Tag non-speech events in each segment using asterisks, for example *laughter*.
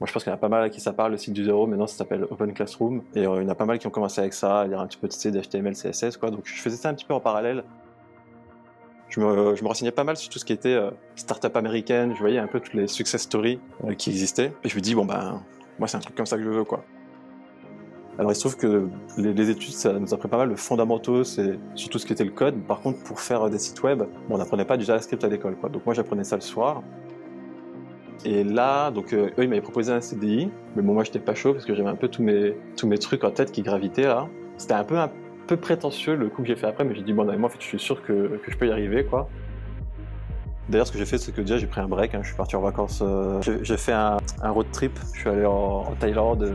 Moi, je pense qu'il y en a pas mal à qui ça parle, le site du zéro. Maintenant, ça s'appelle Open Classroom. Et euh, il y en a pas mal qui ont commencé avec ça, à lire un petit peu de d'HTML, CSS. Donc, je faisais ça un petit peu en parallèle. Je me, je me renseignais pas mal sur tout ce qui était euh, start-up américaine. Je voyais un peu toutes les success stories euh, qui existaient. Et je me dis, bon, ben, moi, c'est un truc comme ça que je veux, quoi. Alors, il se trouve que les, études, ça nous a appris pas mal de fondamentaux, c'est surtout ce qui était le code. Par contre, pour faire des sites web, on n'apprenait pas du JavaScript à l'école. Donc, moi, j'apprenais ça le soir. Et là, donc euh, eux, ils m'avaient proposé un CDI, mais bon, moi, j'étais pas chaud parce que j'avais un peu tous mes, tous mes trucs en tête qui gravitaient là. C'était un peu, un peu prétentieux le coup que j'ai fait après, mais j'ai dit, bon, non, moi, en fait, je suis sûr que, que je peux y arriver, quoi. D'ailleurs, ce que j'ai fait, c'est que déjà, j'ai pris un break, hein, je suis parti en vacances, euh, j'ai fait un, un, road trip, je suis allé en, en Thaïlande.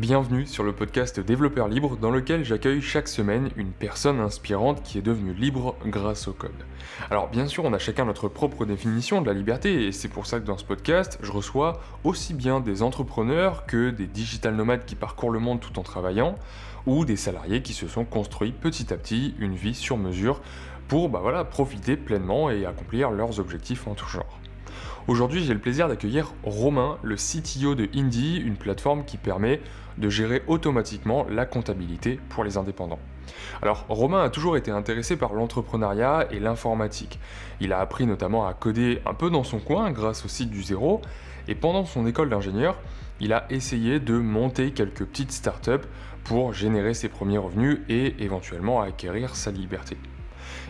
Bienvenue sur le podcast Développeur Libre dans lequel j'accueille chaque semaine une personne inspirante qui est devenue libre grâce au code. Alors bien sûr on a chacun notre propre définition de la liberté et c'est pour ça que dans ce podcast je reçois aussi bien des entrepreneurs que des digital nomades qui parcourent le monde tout en travaillant ou des salariés qui se sont construits petit à petit une vie sur mesure pour bah voilà, profiter pleinement et accomplir leurs objectifs en tout genre. Aujourd'hui, j'ai le plaisir d'accueillir Romain, le CTO de Indie, une plateforme qui permet de gérer automatiquement la comptabilité pour les indépendants. Alors Romain a toujours été intéressé par l'entrepreneuriat et l'informatique. Il a appris notamment à coder un peu dans son coin grâce au site du zéro et pendant son école d'ingénieur, il a essayé de monter quelques petites startups pour générer ses premiers revenus et éventuellement acquérir sa liberté.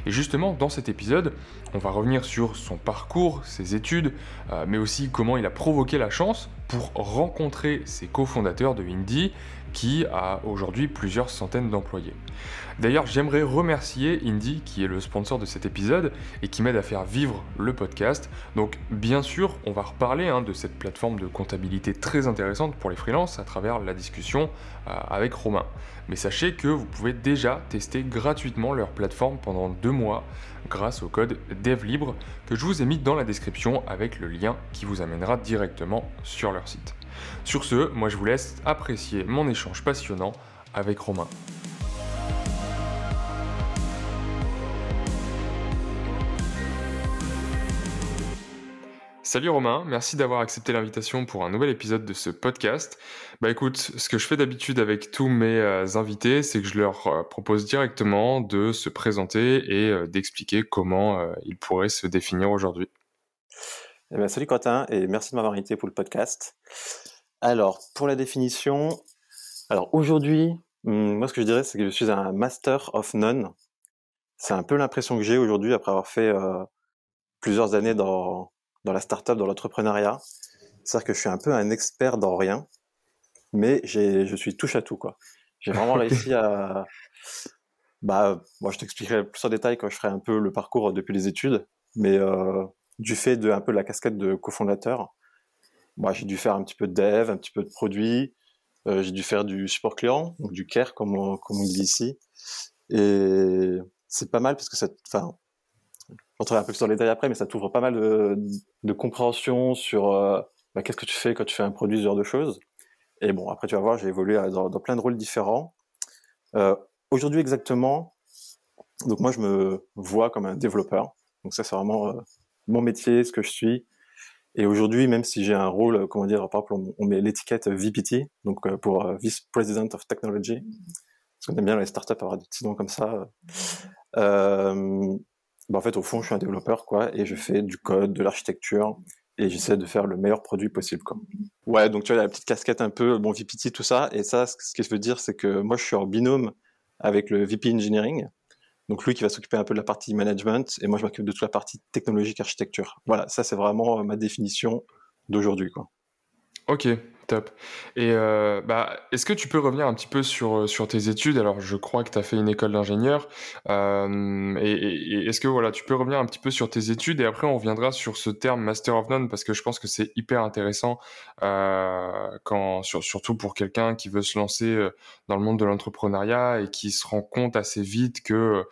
Et justement, dans cet épisode, on va revenir sur son parcours, ses études, euh, mais aussi comment il a provoqué la chance pour rencontrer ses cofondateurs de Indie, qui a aujourd'hui plusieurs centaines d'employés. D'ailleurs, j'aimerais remercier Indie, qui est le sponsor de cet épisode et qui m'aide à faire vivre le podcast. Donc, bien sûr, on va reparler hein, de cette plateforme de comptabilité très intéressante pour les freelances à travers la discussion euh, avec Romain. Mais sachez que vous pouvez déjà tester gratuitement leur plateforme pendant deux mois grâce au code DevLibre que je vous ai mis dans la description avec le lien qui vous amènera directement sur leur site. Sur ce, moi je vous laisse apprécier mon échange passionnant avec Romain. Salut Romain, merci d'avoir accepté l'invitation pour un nouvel épisode de ce podcast. Bah écoute, ce que je fais d'habitude avec tous mes euh, invités, c'est que je leur euh, propose directement de se présenter et euh, d'expliquer comment ils pourraient se définir aujourd'hui. Eh ben, salut Quentin et merci de m'avoir invité pour le podcast. Alors, pour la définition, alors aujourd'hui, hmm, moi ce que je dirais, c'est que je suis un master of none. C'est un peu l'impression que j'ai aujourd'hui après avoir fait plusieurs années dans dans la startup, dans l'entrepreneuriat. C'est-à-dire que je suis un peu un expert dans rien, mais je suis touche à tout, quoi. J'ai vraiment *laughs* réussi à, bah, moi, je t'expliquerai plus en détail quand je ferai un peu le parcours depuis les études, mais euh, du fait de un peu la casquette de cofondateur, moi, j'ai dû faire un petit peu de dev, un petit peu de produit, euh, j'ai dû faire du support client, donc du care comme on, comme on dit ici, et c'est pas mal parce que ça, enfin, rentrerai un peu plus dans les détails après, mais ça t'ouvre pas mal de, de compréhension sur euh, bah, qu'est-ce que tu fais quand tu fais un produit, ce genre de choses. Et bon, après, tu vas voir, j'ai évolué dans, plein de rôles différents. Euh, Aujourd'hui, exactement, donc moi, je me vois comme un développeur. Donc ça, c'est vraiment mon métier, ce que je suis. Et aujourd'hui, même si j'ai un rôle, comment dire, par exemple, on, met l'étiquette VPT, donc euh, pour euh, Vice President of Technology, parce qu'on aime bien les startups avoir des petits noms comme ça. Euh, bah, en fait, au fond, je suis un développeur, quoi, et je fais du code, de l'architecture, et j'essaie de faire le meilleur produit possible, quoi. Ouais, donc tu vois, la petite casquette un peu, bon, VPT, tout ça, et ça, ce que je veux dire, c'est que moi, je suis en binôme avec le VP Engineering, donc lui qui va s'occuper un peu de la partie management, et moi, je m'occupe de toute la partie technologique, architecture. Voilà, ça, c'est vraiment ma définition d'aujourd'hui. Ok, Et euh, bah, est-ce que tu peux revenir un petit peu sur, sur tes études? Alors, je crois que tu as fait une école d'ingénieur. Euh, et, est-ce que voilà, tu peux revenir un petit peu sur tes études? Et après on reviendra sur ce terme Master of None parce que je pense que c'est hyper intéressant euh, quand, surtout pour quelqu'un qui veut se lancer dans le monde de l'entrepreneuriat et qui se rend compte assez vite que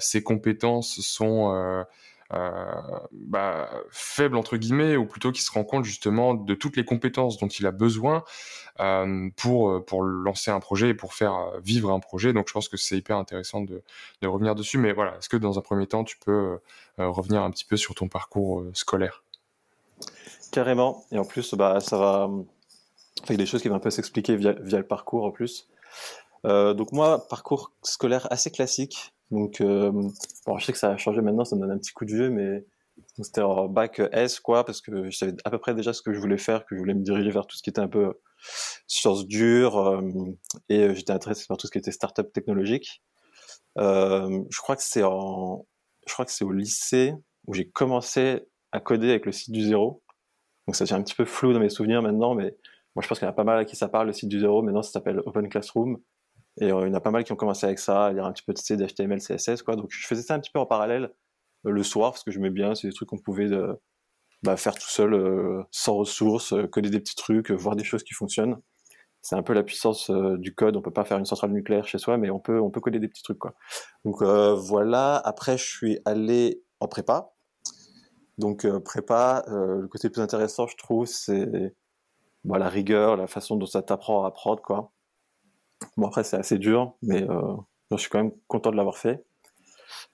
ses compétences sont euh, bah, faible entre guillemets, ou plutôt qui se rend compte justement de toutes les compétences dont il a besoin euh, pour pour lancer un projet et pour faire vivre un projet. Donc je pense que c'est hyper intéressant de, revenir dessus. Mais voilà, est-ce que dans un premier temps tu peux euh, revenir un petit peu sur ton parcours scolaire? Carrément. Et en plus, bah, ça va. a des choses qui vont un peu s'expliquer via, le parcours en plus. Euh, donc moi, parcours scolaire assez classique. Donc, euh, bon, je sais que ça a changé maintenant, ça me donne un petit coup de vieux, mais c'était en bac S, quoi, parce que je savais à peu près déjà ce que je voulais faire, que je voulais me diriger vers tout ce qui était un peu sciences dures, euh, et j'étais intéressé par tout ce qui était start-up technologique. Euh, je crois que c'est en, je crois que c'est au lycée où j'ai commencé à coder avec le site du zéro. Donc ça devient un petit peu flou dans mes souvenirs maintenant, mais moi je pense qu'il y en a pas mal à qui ça parle, le site du zéro. Maintenant ça s'appelle Open Classroom. Et euh, il y en a pas mal qui ont commencé avec ça, à lire un petit peu de C, d'HTML, CSS. Donc je faisais ça un petit peu en parallèle euh, le soir, parce que je mets bien, c'est des trucs qu'on pouvait euh, bah, faire tout seul, sans ressources, coder des petits trucs, voir des choses qui fonctionnent. C'est un peu la puissance du code. On peut pas faire une centrale nucléaire chez soi, mais on peut, on peut coder des petits trucs, quoi. Donc voilà. Après, je suis allé en prépa. Donc prépa, le côté le plus intéressant, je trouve, c'est bah, la rigueur, la façon dont ça t'apprend à apprendre, quoi. Bon, après, c'est assez dur, mais euh, je suis quand même content de l'avoir fait.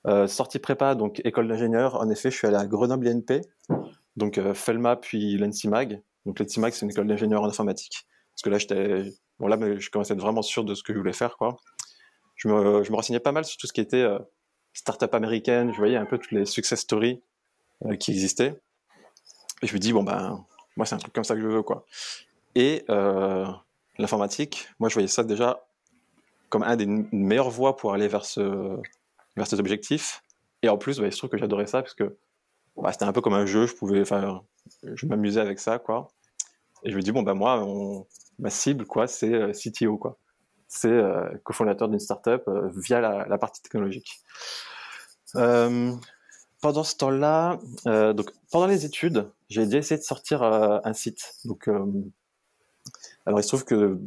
Euh, sortie prépa, donc école d'ingénieur. En effet, je suis allé à Grenoble INP, donc euh, Felma puis l'ENSIMAG. Donc l'ENSIMAG, c'est une école d'ingénieur en informatique. Parce que là, bon là, je commençais à être vraiment sûr de ce que je voulais faire, quoi. Je me, je me renseignais pas mal sur tout ce qui était start-up américaine. Je voyais un peu toutes les success stories qui existaient. Et je me dis bon ben, moi, c'est un truc comme ça que je veux, quoi. Et l'informatique, moi je voyais ça déjà comme un des meilleures voies pour aller vers, ce, vers ces objectifs. Et en plus, bah, il se trouve que j'adorais ça parce que bah, c'était un peu comme un jeu, je pouvais, enfin, je m'amusais avec ça, quoi. Et je me dis, bon, bah, moi, ma cible, quoi, c'est euh, CTO, quoi. C'est euh, cofondateur d'une startup euh, via la, partie technologique. Euh, pendant ce temps-là, donc pendant les études, j'ai déjà essayé de sortir un site. Donc, alors il se trouve que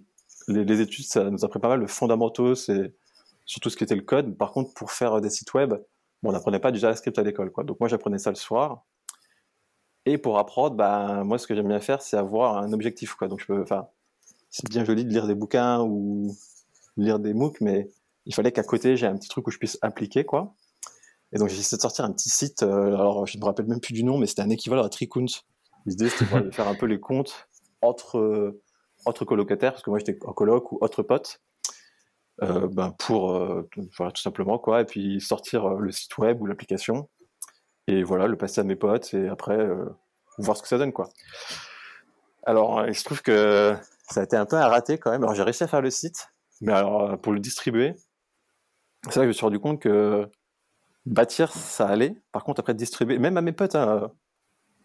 les, études, ça nous a pris pas mal de fondamentaux, c'est surtout ce qui était le code. Par contre, pour faire des sites web, on n'apprenait pas du JavaScript à l'école. Donc moi, j'apprenais ça le soir. Et pour apprendre, bah, moi, ce que j'aime bien faire, c'est avoir un objectif, quoi. Donc je peux, c'est bien joli de lire des bouquins ou lire des MOOC, mais il fallait qu'à côté, j'ai un petit truc où je puisse appliquer, quoi. Et donc j'ai essayé de sortir un petit site. Euh, alors je ne me rappelle même plus du nom, mais c'était un équivalent à Tricount. L'idée c'était de faire un peu les comptes entre autres colocataires, parce que moi j'étais en coloc ou autre pote, euh, ben pour euh, tout simplement quoi, et puis sortir euh, le site web ou l'application, et voilà, le passer à mes potes, et après voir ce que ça donne quoi. Alors il se trouve que ça a été un peu un raté quand même. Alors j'ai réussi à faire le site, mais alors pour le distribuer, c'est là que je me suis rendu compte que bâtir ça allait. Par contre après distribuer, même à mes potes, hein,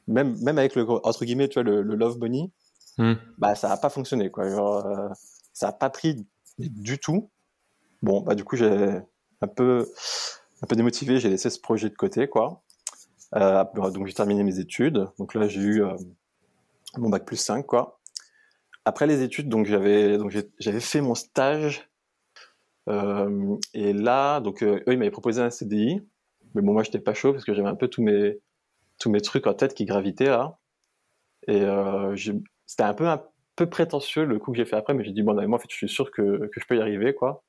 même même avec le entre guillemets, tu vois le Love Bunny, Hmm. bah ça n'a pas fonctionné quoi. Genre, euh, ça n'a pas pris du tout. Bon bah du coup j'ai un peu un peu démotivé, j'ai laissé ce projet de côté quoi. Euh, donc j'ai terminé mes études. Donc là j'ai eu euh, mon bac plus 5 quoi. Après les études donc j'avais donc j'avais fait mon stage et là donc eux ils m'avaient proposé un CDI mais bon moi j'étais pas chaud parce que j'avais un peu tous mes tous mes trucs en tête qui gravitaient là et euh, c'était un peu un peu prétentieux le coup que j'ai fait après, mais j'ai dit bon, moi en fait, je suis sûr que, je peux y arriver, quoi.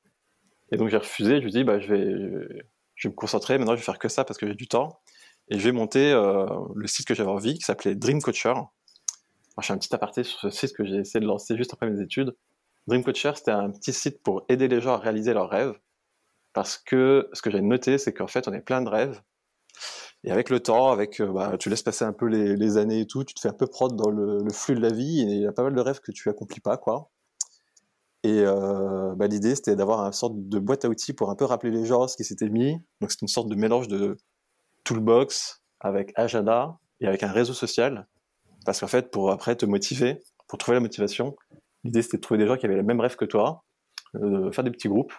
Et donc j'ai refusé. Je ai dit bah je vais, me concentrer. Maintenant, je vais faire que ça parce que j'ai du temps. Et je vais monter euh, le site que j'avais envie, qui s'appelait Dream Coacher. Je fais un petit aparté sur ce site que j'ai essayé de lancer juste après mes études. Dream Coacher, c'était un petit site pour aider les gens à réaliser leurs rêves. Parce que ce que j'ai noté, c'est qu'en fait, on est plein de rêves. Et avec le temps, avec, euh, bah, tu laisses passer un peu les, années et tout, tu te fais un peu prendre dans le, le, flux de la vie et il y a pas mal de rêves que tu accomplis pas, quoi. Et euh, bah, l'idée, c'était d'avoir une sorte de boîte à outils pour un peu rappeler les gens ce qui s'était mis. Donc c'est une sorte de mélange de toolbox avec agenda et avec un réseau social. Parce qu'en fait, pour après te motiver, pour trouver la motivation, l'idée c'était de trouver des gens qui avaient le même rêve que toi, euh, faire des petits groupes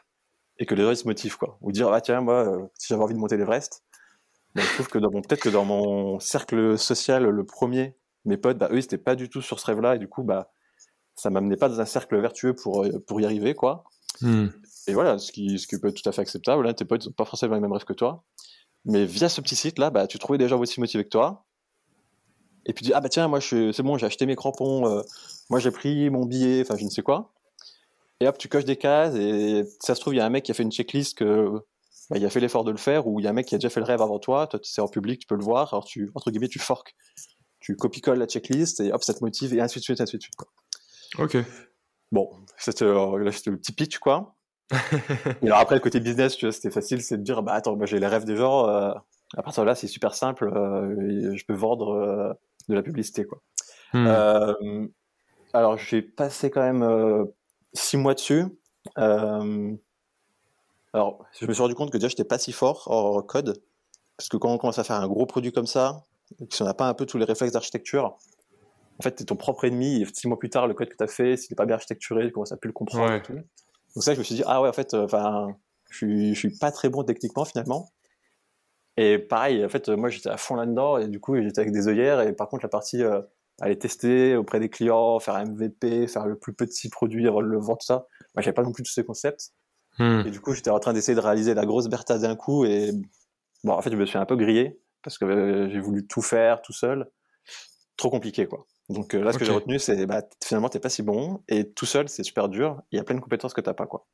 et que les gens ils se motivent quoi. Ou dire ah tiens moi euh, si j'avais envie de monter l'Everest, je trouve que dans mon, peut-être que dans mon cercle social, le premier, mes potes, bah, eux, ils n'étaient pas du tout sur ce rêve-là, et du coup, bah, ça m'amenait pas dans un cercle vertueux pour, euh, pour y arriver, quoi. Hmm. Et voilà, ce qui, ce qui peut être tout à fait acceptable. Là, tes potes n'ont pas forcément les mêmes rêves que toi. Mais via ce petit site-là, bah, tu trouvais des gens aussi motivés que toi. Et puis tu dis, ah bah tiens, moi, c'est bon, j'ai acheté mes crampons, euh, moi, j'ai pris mon billet, enfin, je ne sais quoi. Et hop, tu coches des cases, et ça se trouve, il y a un mec qui a fait une checklist que bah, il a fait l'effort de le faire, ou il y a un mec qui a déjà fait le rêve avant toi, toi c'est en public, tu peux le voir, alors tu, entre guillemets, tu forques. tu copies-colles la checklist et hop, ça te motive et ainsi de suite, ainsi de suite. Quoi. Ok. Bon, c'était euh, le petit pitch, quoi. *laughs* et alors après, le côté business, tu vois, c'était facile, c'est de dire, bah attends, moi j'ai les rêves des gens, euh, à partir de là, c'est super simple, euh, je peux vendre euh, de la publicité, quoi. Hmm. Alors, j'ai passé quand même six mois dessus. Euh, alors, je me suis rendu compte que déjà, j'étais pas si fort en code, parce que quand on commence à faire un gros produit comme ça, si on n'a pas un peu tous les réflexes d'architecture, en fait, t'es ton propre ennemi, et six mois plus tard, le code que tu as fait, s'il n'est pas bien architecturé, tu commences à plus le comprendre Ouais. et tout. Donc ça, je me suis dit, ah ouais, en fait, enfin, je suis, je suis pas très bon techniquement, finalement. Et pareil, en fait, moi, j'étais à fond là-dedans, et du coup, j'étais avec des œillères, et par contre, la partie euh, aller tester auprès des clients, faire un MVP, faire le plus petit produit, le vendre, tout ça, moi, j'avais pas non plus tous ces concepts. Hmm. Et du coup, j'étais en train d'essayer de réaliser la grosse Bertha d'un coup. Et bon, en fait, je me suis un peu grillé parce que euh, j'ai voulu tout faire tout seul. Trop compliqué, quoi. Donc euh, là, ce que j'ai retenu, c'est bah, finalement, t'es pas si bon. Et tout seul, c'est super dur. Il y a plein de compétences que t'as pas, quoi.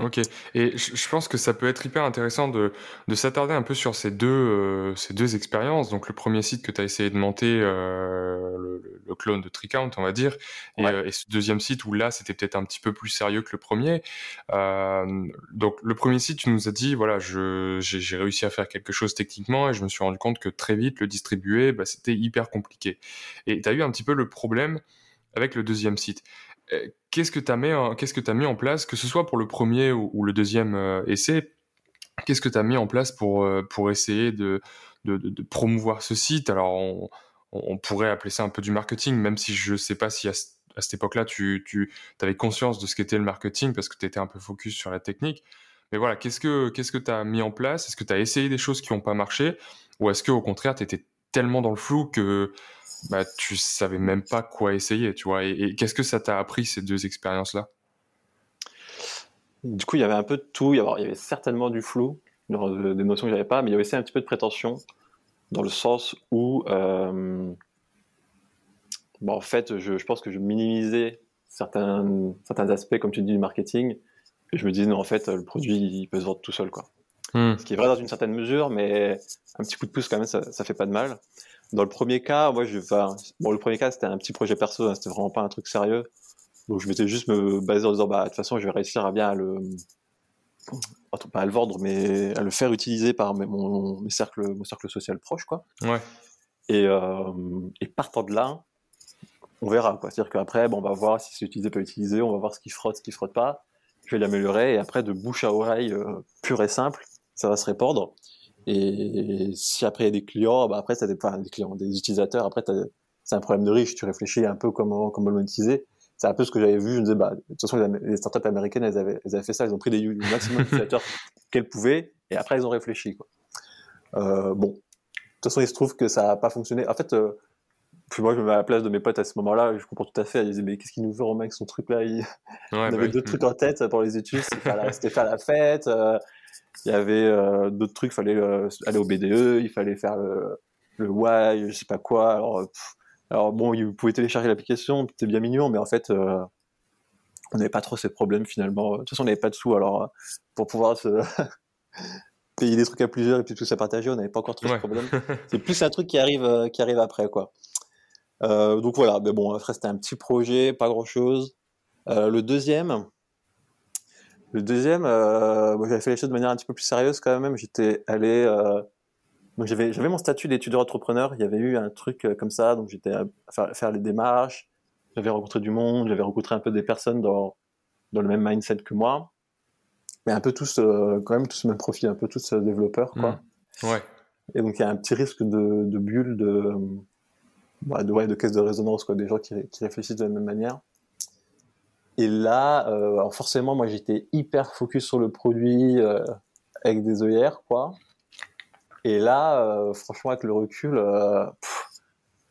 Ok, et je pense que ça peut être hyper intéressant de, de s'attarder un peu sur ces deux, euh, ces deux expériences. Donc le premier site que tu as essayé de monter, euh, le, le- clone de Tricount, on va dire, et, euh, et ce deuxième site où là c'était peut-être un petit peu plus sérieux que le premier. Euh, donc le premier site, tu nous as dit, voilà, j'ai réussi à faire quelque chose techniquement et je me suis rendu compte que très vite le distribuer, bah, c'était hyper compliqué. Et tu as eu un petit peu le problème avec le deuxième site. Euh, Qu'est-ce que tu as qu'est-ce que tu mis en place, que ce soit pour le premier ou, le deuxième euh, essai, qu'est-ce que tu as mis en place pour, euh, pour essayer de, de, promouvoir ce site? Alors, on, pourrait appeler ça un peu du marketing, même si je sais pas si à, ce- à cette époque-là, tu, tu avais conscience de ce qu'était le marketing parce que tu étais un peu focus sur la technique. Mais voilà, qu'est-ce que qu'est-ce que tu as mis en place? Est-ce que tu as essayé des choses qui n'ont pas marché? Ou est-ce qu'au contraire, tu étais tellement dans le flou que bah, tu savais même pas quoi essayer, tu vois Et, et qu'est-ce que ça t'a appris, ces deux expériences-là? Du coup, il y avait un peu de tout. Il y avait, il y avait certainement du flou, genre, des notions que j'avais pas, mais il y avait aussi un petit peu de prétention, dans le sens où, euh, bon, en fait, je, je pense que je minimisais certains, certains aspects, comme tu dis, du marketing. Et je me disais, non, en fait, le produit, il peut se vendre tout seul, quoi. Hmm. Ce qui est vrai dans une certaine mesure, mais un petit coup de pouce, quand même, ça, ça fait pas de mal. Dans le premier cas, moi, je, enfin, bon, le premier cas, c'était un petit projet perso, hein, c'était vraiment pas un truc sérieux. Donc, je m'étais juste me baser en disant, bah, de toute façon, je vais réussir à bien à le, pas à le vendre, mais à le faire utiliser par mes, mon, mes cercles, mon cercle social proche, quoi. Ouais. Et, euh, et partant de là, on verra, quoi. C'est-à-dire qu'après, bon, on va voir si c'est utilisé, pas utilisé, on va voir ce qui frotte, ce qui frotte pas. Je vais l'améliorer, et après, de bouche à oreille, euh, pure et simple, ça va se répandre. Et si après il y a des clients, bah après, ça dépend des clients, des utilisateurs. Après, c'est un problème de riche. Tu réfléchis un peu comment, comment le monétiser. C'est un peu ce que j'avais vu. Je me disais, bah, de toute façon, les, startups américaines, elles avaient, elles avaient fait ça. Ils ont pris des, le maximum d'utilisateurs *laughs* qu'elles pouvaient. Et après, ils ont réfléchi, quoi. Euh, bon. De toute façon, il se trouve que ça n'a pas fonctionné. En fait, euh, puis moi, je me mets à la place de mes potes à ce moment-là. Je comprends tout à fait. Ils disaient, mais qu'est-ce qu'il nous veut, Romain, avec son truc-là? Il, Ouais, *laughs* on bah avait oui. d'autres trucs en tête pour les études. C'était faire la, faire la fête. euh, il y avait euh, d'autres trucs. Il fallait euh, aller au BDE. Il fallait faire le, le Y, je sais pas quoi. Alors, pff, alors bon, vous pouvez télécharger l'application. C'était bien mignon, mais en fait, euh, on n'avait pas trop ces problèmes finalement. De toute façon, on n'avait pas de sous. Alors, pour pouvoir se *laughs* payer des trucs à plusieurs et puis tout ça partager, on n'avait pas encore trop Ouais. ce problème. *laughs* C'est plus un truc qui arrive, qui arrive après, quoi. Donc voilà, mais bon, après c'était un petit projet, pas grand chose. le deuxième, le deuxième, euh, j'avais fait les choses de manière un petit peu plus sérieuse quand même. J'étais allé, euh, donc j'avais, j'avais mon statut d'étudiant entrepreneur. Il y avait eu un truc euh, comme ça, donc j'étais à faire, faire les démarches. J'avais rencontré du monde, j'avais rencontré un peu des personnes dans dans le même mindset que moi, mais un peu tous, euh, quand même tous le même profil, un peu tous euh, développeurs, quoi. Ouais. Et donc il y a un petit risque de, de bulle, de, bah, de, ouais, de caisse de résonance, quoi, des gens qui, qui réfléchissent de la même manière. Et là, euh, alors forcément, moi j'étais hyper focus sur le produit euh, avec des œillères, quoi. Et là, euh, franchement, avec le recul, pff,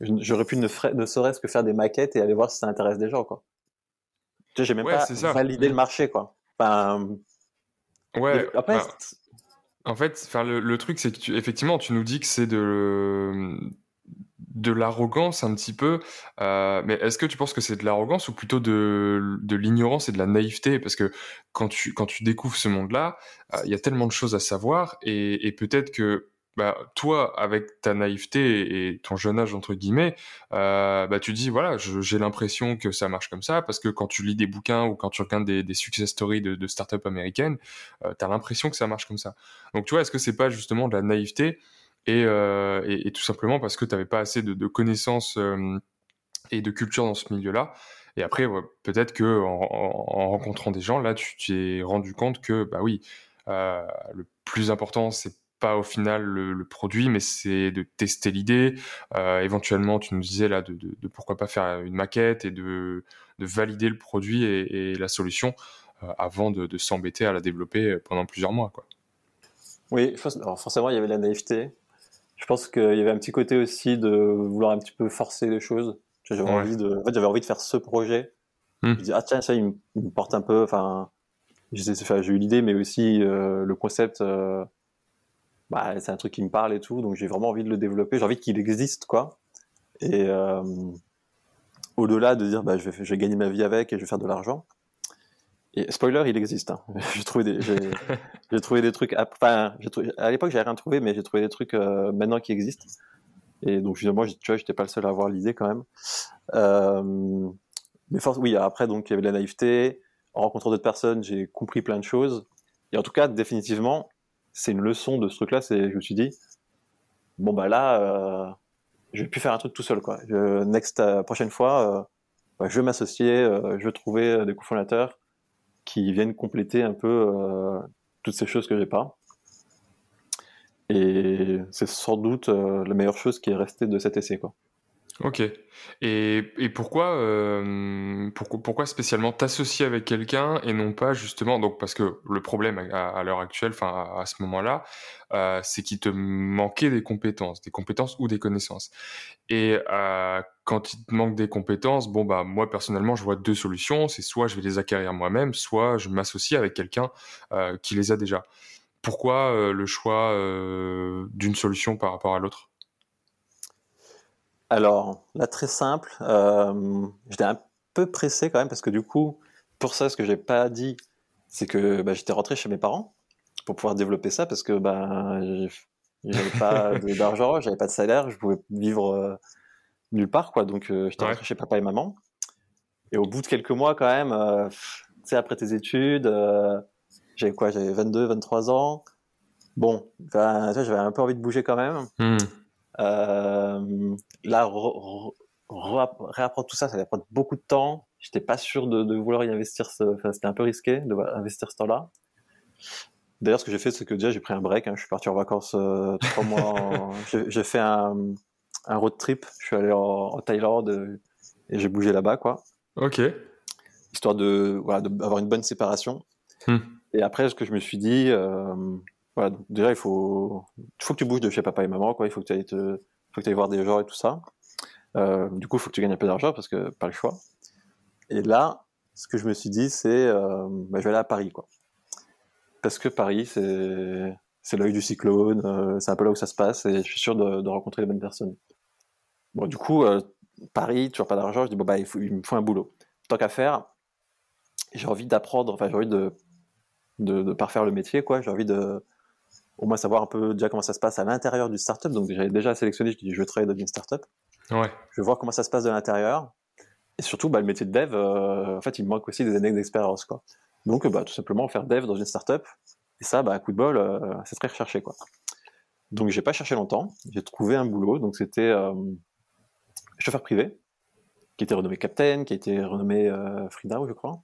j'aurais pu ne, serait-ce que faire des maquettes et aller voir si ça intéresse des gens, quoi. Tu sais, j'ai même Ouais, pas validé le marché, quoi. Enfin, Ouais. après, bah, En fait, enfin, le, le truc, c'est que tu, effectivement, tu nous dis que c'est de, de l'arrogance un petit peu. euh, mais est-ce que tu penses que c'est de l'arrogance ou plutôt de, de l'ignorance et de la naïveté? Parce que quand tu, quand tu découvres ce monde-là, euh, il y a tellement de choses à savoir et, peut-être que bah, toi, avec ta naïveté et ton jeune âge, entre guillemets, euh, bah, tu dis, voilà, j'ai l'impression que ça marche comme ça, parce que quand tu lis des bouquins ou quand tu regardes des, des success stories de, de start-up américaines, tu as l'impression que ça marche comme ça. Donc, tu vois, est-ce que c'est pas justement de la naïveté et, euh, et, tout simplement parce que tu n'avais pas assez de, connaissances euh, et de culture dans ce milieu-là et après, peut-être que en, en, rencontrant des gens, là, tu t'es rendu compte que, bah oui, euh, le plus important, c'est pas au final le, produit, mais c'est de tester l'idée. Éventuellement, tu nous disais là de, pourquoi pas faire une maquette et de, valider le produit et, la solution avant de, s'embêter à la développer pendant plusieurs mois. Quoi. Oui, alors forcément, il y avait la naïveté. Je pense qu'il y avait un petit côté aussi de vouloir un petit peu forcer les choses. J'avais envie de, en fait, j'avais envie de faire ce projet. Hmm. Je dis ah tiens ça il me, porte un peu. Enfin, j'ai eu l'idée, mais aussi euh, le concept bah, c'est un truc qui me parle et tout, donc j'ai vraiment envie de le développer, j'ai envie qu'il existe, quoi. Et euh, au-delà de dire, bah, je, vais, je vais gagner ma vie avec et je vais faire de l'argent. Et spoiler, il existe. Hein. *laughs* j'ai trouvé des, j'ai, *laughs* trouvé des trucs. Enfin, à l'époque, j'avais rien trouvé, mais j'ai trouvé des trucs euh, maintenant qui existent. Et donc, finalement, tu vois, j'étais pas le seul à avoir l'idée quand même. Euh, mais force, oui, après, donc, il y avait de la naïveté. En rencontrant d'autres personnes, j'ai compris plein de choses. Et en tout cas, définitivement, c'est une leçon de ce truc-là. C'est, je me suis dit, bon bah là, euh, je vais plus faire un truc tout seul quoi. Je, next euh, prochaine fois, euh, bah, je vais m'associer, euh, je vais trouver des cofondateurs qui viennent compléter un peu toutes ces choses que j'ai pas. Et c'est sans doute la meilleure chose qui est restée de cet essai quoi. Ok. Et, et pourquoi, euh, pourquoi, pourquoi spécialement t'associer avec quelqu'un et non pas justement donc parce que le problème à, l'heure actuelle, enfin à, ce moment-là, euh, c'est qu'il te manquait des compétences, des compétences ou des connaissances. Et euh, quand il te manque des compétences, bon bah moi personnellement je vois deux solutions, c'est soit je vais les acquérir moi-même, soit je m'associe avec quelqu'un qui les a déjà. Pourquoi le choix d'une solution par rapport à l'autre? Alors, là, très simple. Euh, j'étais un peu pressé quand même parce que du coup, pour ça, ce que j'ai pas dit, c'est que bah, j'étais rentré chez mes parents pour pouvoir développer ça parce que bah, j'avais pas *laughs* d'argent, j'avais pas de salaire, je pouvais vivre euh, nulle part, quoi. Donc, euh, j'étais rentré chez papa et maman. Et au bout de quelques mois, quand même, tu sais, après tes études, j'avais quoi? J'avais 22, 23 ans. Bon, j'avais un peu envie de bouger quand même. Hmm. Euh, là, réapprendre tout ça, ça va prendre beaucoup de temps. J'étais pas sûr de, vouloir y investir. Enfin, c'était un peu risqué d'investir ce temps-là. D'ailleurs, ce que j'ai fait, c'est que déjà j'ai pris un break. Hein. Je suis parti en vacances euh, trois mois. *laughs* J'ai fait un, un, road trip. Je suis allé en, Thaïlande et j'ai bougé là-bas, quoi. Ok. Histoire de voilà d'avoir une bonne séparation. Hmm. Et après, ce que je me suis dit, euh, voilà, déjà, il faut, faut que tu bouges de chez papa et maman, quoi. Il faut que tu ailles te, faut voir des gens et tout ça. Euh, du coup, il faut que tu gagnes un peu d'argent parce que pas le choix. Et là, ce que je me suis dit, c'est, euh, bah, je vais aller à Paris, quoi. Parce que Paris, c'est, c'est l'œil du cyclone, euh, c'est un peu là où ça se passe et je suis sûr de, de rencontrer les bonnes personnes. Bon, du coup, euh, Paris, toujours pas d'argent, je dis, bon, bah, il, faut, il me faut un boulot. Tant qu'à faire, j'ai envie d'apprendre, enfin, j'ai envie de, de, de parfaire le métier, quoi. J'ai envie de, au moins savoir un peu déjà comment ça se passe à l'intérieur du startup. Donc j'avais déjà sélectionné, je dis je veux travailler dans une startup. Ouais. Je veux voir comment ça se passe de l'intérieur. Et surtout, bah, le métier de dev, euh, en fait, il me manque aussi des années d'expérience, quoi. Donc, bah, tout simplement faire dev dans une startup. Et ça, bah, coup de bol, euh, c'est très recherché, quoi. Donc, j'ai pas cherché longtemps. J'ai trouvé un boulot. Donc, c'était euh, chauffeur privé, qui était renommé Captain, qui a été renommé euh, Frida, je crois.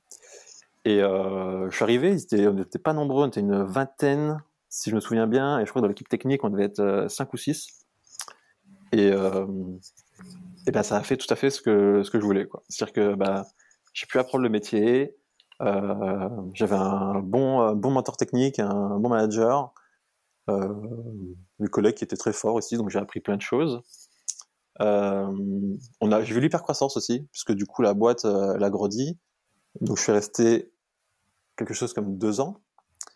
Et je suis arrivé, on n'était pas nombreux, on était une vingtaine, si je me souviens bien, et je crois que dans l'équipe technique, on devait être 5 euh, ou 6. Et, euh, et ben, ça a fait tout à fait ce que, ce que je voulais. C'est-à-dire que bah, j'ai pu apprendre le métier, euh, j'avais un bon, bon mentor technique, un bon manager, euh, des collègues qui étaient très forts aussi, donc j'ai appris plein de choses. On j'ai vu l'hypercroissance aussi, puisque du coup la boîte euh, elle a grandi. Donc je suis resté quelque chose comme deux ans.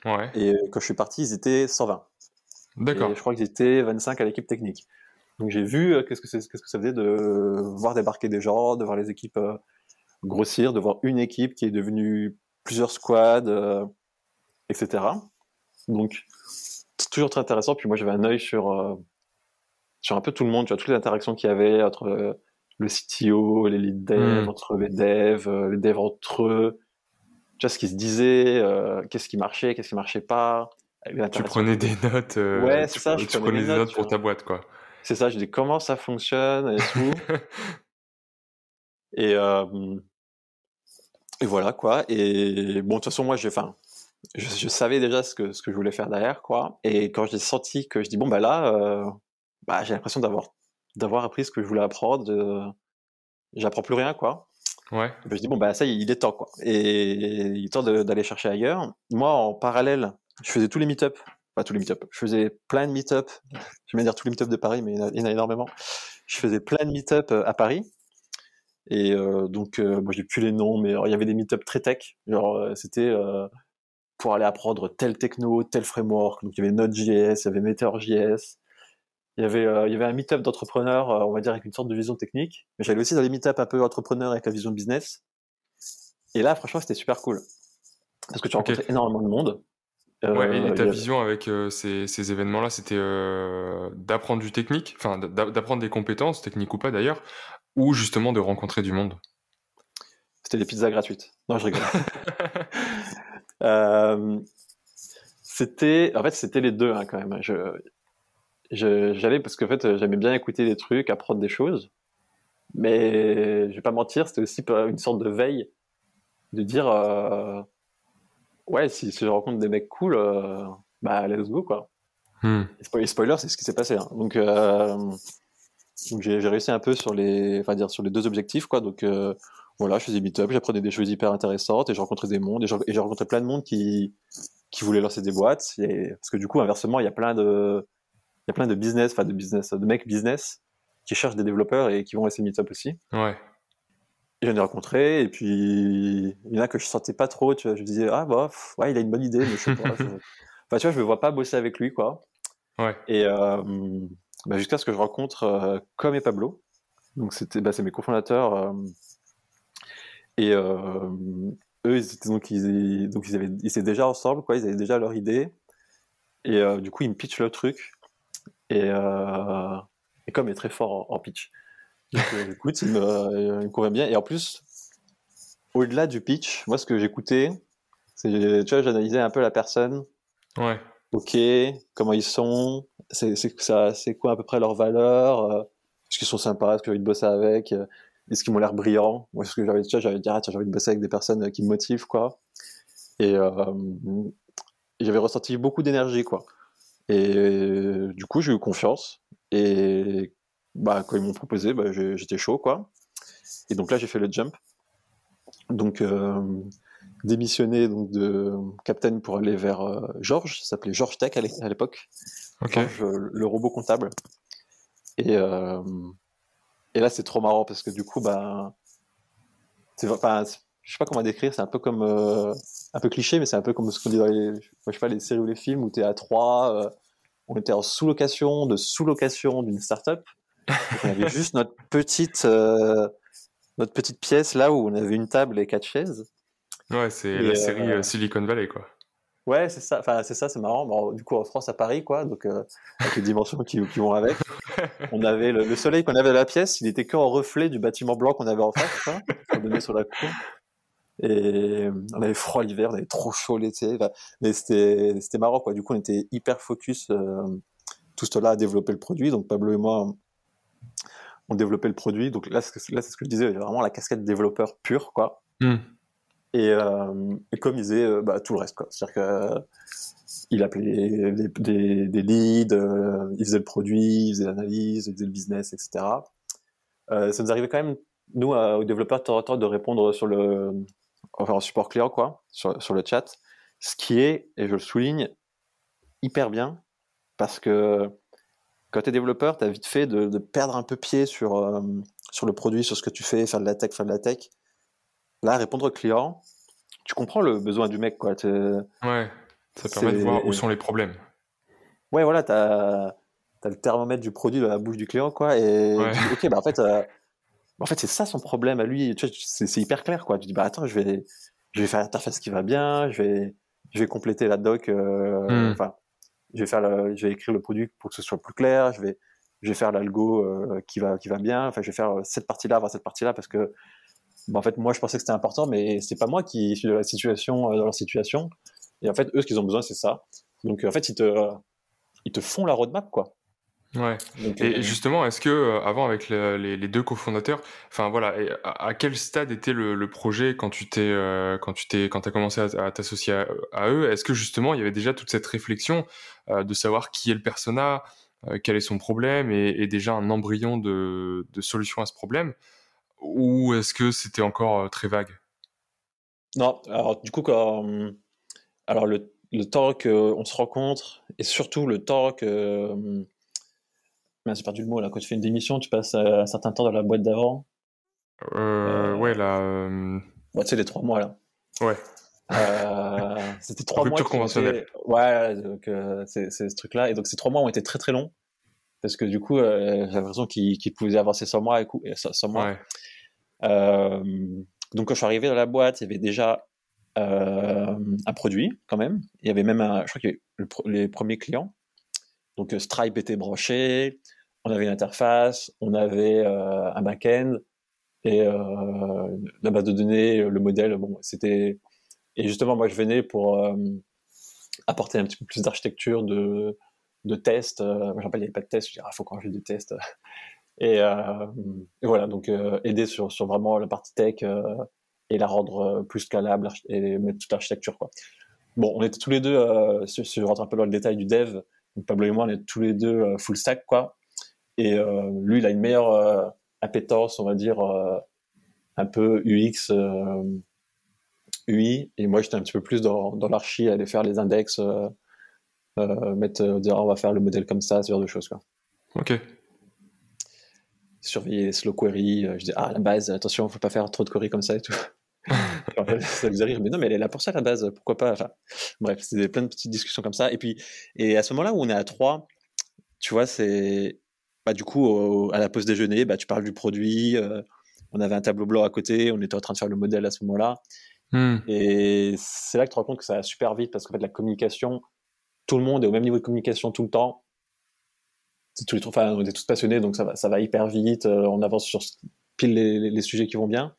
Et euh, quand je suis parti, ils étaient 120. D'accord. Et je crois qu'ils étaient 25 à l'équipe technique. Donc j'ai vu euh, qu'est-ce que qu'est-ce que ça faisait de voir débarquer des gens, de voir les équipes euh, grossir, de voir une équipe qui est devenue plusieurs squads, etc. Donc toujours très intéressant. Puis moi, j'avais un œil sur, sur un peu tout le monde, tu vois, toutes les interactions qu'il y avait entre le CTO, les lead devs, hmm. entre les devs, les devs entre eux, tu vois, ce qui se disait, qu'est-ce qui marchait, qu'est-ce qui marchait pas. Tu prenais des notes. ouais, c'est ça. Je tu prenais des notes, pour ta boîte, quoi. C'est ça. Je dis comment ça fonctionne et tout. *laughs* et, et voilà quoi. Et bon, de toute façon, moi, j'ai, enfin, je, savais déjà ce que ce que je voulais faire derrière, quoi. Et quand j'ai senti que je dis bon bah là, bah j'ai l'impression d'avoir d'avoir appris ce que je voulais apprendre. J'apprends plus rien, quoi. Ouais. je dis bon bah ça, il est temps, quoi. Et il est temps d'aller chercher ailleurs. Moi, en parallèle, je faisais tous les meet-up. Pas tous les meet-up. Je faisais plein de meet-up. *laughs* Je vais dire tous les meet-up de Paris, mais il y, en a, énormément. Je faisais plein de meet-up à Paris. Et euh, donc, euh, moi, j'ai plus les noms, mais il y avait des meet-up très tech. Genre, euh, c'était pour aller apprendre tel techno, tel framework. Donc, il y avait Node.js, il y avait Meteor.js. Il y avait, il y avait un meet-up d'entrepreneurs, on va dire, avec une sorte de vision technique. Mais j'allais aussi dans les meet-up un peu entrepreneurs avec la vision business. Et là, franchement, c'était super cool. Parce que tu rencontrais énormément de monde. Ouais, et ta vision avec ces, ces événements-là, c'était d'apprendre du technique, enfin d'apprendre des compétences, techniques ou pas d'ailleurs, ou justement de rencontrer du monde? C'était des pizzas gratuites. Non, je rigole. *laughs* euh, c'était, en fait, c'était les deux hein, quand même. Je, j'allais parce qu'en fait, j'aimais bien écouter des trucs, apprendre des choses, mais je vais pas mentir, c'était aussi une sorte de veille de dire, euh, ouais, si, je rencontre des mecs cool, euh, bah let's go quoi. Hmm. spoiler, c'est ce qui s'est passé. Hein. Donc, euh, donc j'ai réussi un peu sur les, enfin dire sur les deux objectifs quoi. Donc voilà, je faisais meet-up, j'apprenais des choses hyper intéressantes et j'ai rencontré des mondes et j'ai rencontré plein de monde qui qui voulaient lancer des boîtes. parce que du coup, inversement, il y a plein de il y a plein de business, enfin de business, de mecs business qui cherchent des développeurs et qui vont à ces meet-up aussi. Ouais. Et j'en ai rencontré, et puis il y en a que je sentais pas trop, tu vois. Je me disais, ah, bah, ouais, il a une bonne idée, mais je sais pas. *laughs* enfin, tu vois, je me vois pas bosser avec lui, quoi. Ouais. Et euh, bah, jusqu'à ce que je rencontre euh, Com et Pablo. Donc, c'était, bah, c'est mes cofondateurs. Euh, et euh, eux, ils étaient, donc, ils, donc, ils, avaient, ils étaient déjà ensemble, quoi. Ils avaient déjà leur idée. Et du coup, ils me pitchent le truc. Et, euh, et Com est très fort en, en pitch. Euh, *laughs* écoute, il me, il me convient bien. Et en plus, au-delà du pitch, moi, ce que j'écoutais, c'est, tu vois, j'analysais un peu la personne. Ouais. Ok, comment ils sont, c'est, c'est, ça, c'est quoi à peu près leurs valeurs, euh, est-ce qu'ils sont sympas, est-ce que j'ai envie de bosser avec, euh, est-ce qu'ils m'ont l'air brillants, moi, ce que j'avais, tu vois, j'avais dit, ah, tiens, j'ai envie de bosser avec des personnes qui me motivent, quoi. Et, euh, j'avais ressenti beaucoup d'énergie, quoi. Et du coup, j'ai eu confiance. Et bah, quand ils m'ont proposé, bah, j'étais chaud, quoi. Et donc là, j'ai fait le jump. Donc, euh, démissionné donc, de Captain pour aller vers euh, Georges, ça s'appelait George Tech à l'époque. le robot comptable. Et, euh, et là, c'est trop marrant parce que du coup, bah, c'est, enfin, je sais pas comment décrire, c'est un peu comme, euh, un peu cliché, mais c'est un peu comme ce qu'on dit dans les, je sais pas, les séries ou les films où tu es à trois, euh, on était en sous-location, de sous-location d'une startup on avait *laughs* juste notre petite, euh, notre petite pièce là où on avait une table et quatre chaises. Ouais, c'est la série euh, Silicon Valley, quoi. Ouais, c'est ça. Enfin, c'est ça, c'est marrant. du coup, en France, à Paris, quoi, donc euh, avec les dimensions qui, vont avec. *laughs* On avait le, soleil qu'on avait à la pièce, il était qu'en reflet du bâtiment blanc qu'on avait en face, qu'on sur la cour. Et on avait froid l'hiver, on avait trop chaud l'été. mais c'était, marrant, quoi. Du coup, on était hyper focus tout cela à développer le produit. Donc Pablo et moi, on développait le produit. Donc là, c'est ce que je disais, vraiment la casquette développeur pure, quoi. Hmm. Euh, et, comme il disait, euh, bah, tout le reste, quoi. C'est-à-dire qu'il euh, appelait des, leads, il faisait le produit, il faisait l'analyse, il faisait le business, etc. ça nous arrivait quand même, nous, aux développeurs, de temps, de répondre sur le, enfin, en support client, quoi, sur, sur le chat. Ce qui est, et je le souligne, hyper bien, parce que quand tu es développeur, tu as vite fait de, perdre un peu pied sur, euh, sur le produit, sur ce que tu fais, faire de la tech, faire de la tech. Là, répondre au client, tu comprends le besoin du mec. Quoi. Ouais, ça permet de voir où sont les problèmes. Ouais, voilà, tu as, le thermomètre du produit dans la bouche du client, quoi, et tu dis, ok, bah en fait, euh, en fait c'est ça son problème à lui. c'est hyper clair, quoi. Tu dis, bah attends, je vais, je vais faire l'interface qui va bien, je vais, je vais compléter la doc. Euh, hmm. Enfin, je vais faire, je vais écrire le produit pour que ce soit plus clair, je vais, je vais faire l'algo qui va, qui va bien. Enfin, je vais faire cette partie-là, avoir cette partie-là parce que, bah, en fait, moi, je pensais que c'était important, mais c'est pas moi qui suis de la situation, dans leur situation. Et en fait, eux, ce qu'ils ont besoin, c'est ça. Donc, en fait, ils te, ils te font la roadmap, quoi. Ouais. et euh, justement, est-ce que euh, avant avec les, deux cofondateurs, enfin voilà, à, quel stade était le, projet quand tu t'es euh, quand tu t'es quand as commencé à, t'associer à, eux? Est-ce que justement il y avait déjà toute cette réflexion de savoir qui est le persona, quel est son problème et, déjà un embryon de, de, solution à ce problème, ou est-ce que c'était encore très vague? Non, alors du coup quand alors le, le temps qu'on se rencontre et surtout le temps que j'ai perdu le mot là. Quand tu fais une démission, tu passes un certain temps dans la boîte d'avant. Euh, ouais, là. Euh... Ouais, tu sais, les trois mois là. Ouais. Euh, *laughs* c'était trois mois. conventionnelle. Ouais, donc euh, c'est ce truc-là. Et donc ces trois mois ont été très très longs parce que du coup, euh, j'ai l'impression qu'ils qu pouvaient avancer sans moi et, et sans, moi. Ouais. Euh, donc quand je suis arrivé dans la boîte, il y avait déjà un produit quand même. Il y avait même, un, je crois qu'il y avait les premiers clients. Donc Stripe était branché, on avait une interface, on avait euh, un back-end et euh, la base de données, le modèle. Bon, c'était et justement moi je venais pour euh, apporter un petit peu plus d'architecture, de de tests. moi je rappelle il n'y avait pas de tests, je il faut qu'on rajoute des tests. *laughs* Et, voilà donc aider sur vraiment la partie tech et la rendre plus scalable et mettre toute l'architecture quoi. Bon, on était tous les deux, si je rentre un peu dans le détail du dev, Pablo et moi, on est tous les deux full stack, quoi. Et euh, lui, il a une meilleure euh, appétence, on va dire, euh, un peu UX, UI. Et moi, j'étais un petit peu plus dans, dans l'archi, aller faire les index, mettre, dire, on va faire le modèle comme ça, ce genre de choses, quoi. Ok. Surveiller les slow queries. je dis, ah, la base, attention, faut pas faire trop de queries comme ça et tout. *laughs* ça vous arrive, mais non, mais elle est là pour ça à la base, pourquoi pas enfin, Bref, c'est plein de petites discussions comme ça. Et puis, et à ce moment-là où on est à trois, tu vois, c'est bah, du coup, à la pause déjeuner, bah, tu parles du produit. Euh, on avait un tableau blanc à côté, on était en train de faire le modèle à ce moment-là. Hmm. Et c'est là que tu te rends compte que ça va super vite parce qu'en fait, la communication, tout le monde est au même niveau de communication tout le temps. Tous les, enfin, on est tous passionnés, donc ça va, ça va hyper vite. Euh, on avance sur pile les, les, sujets qui vont bien.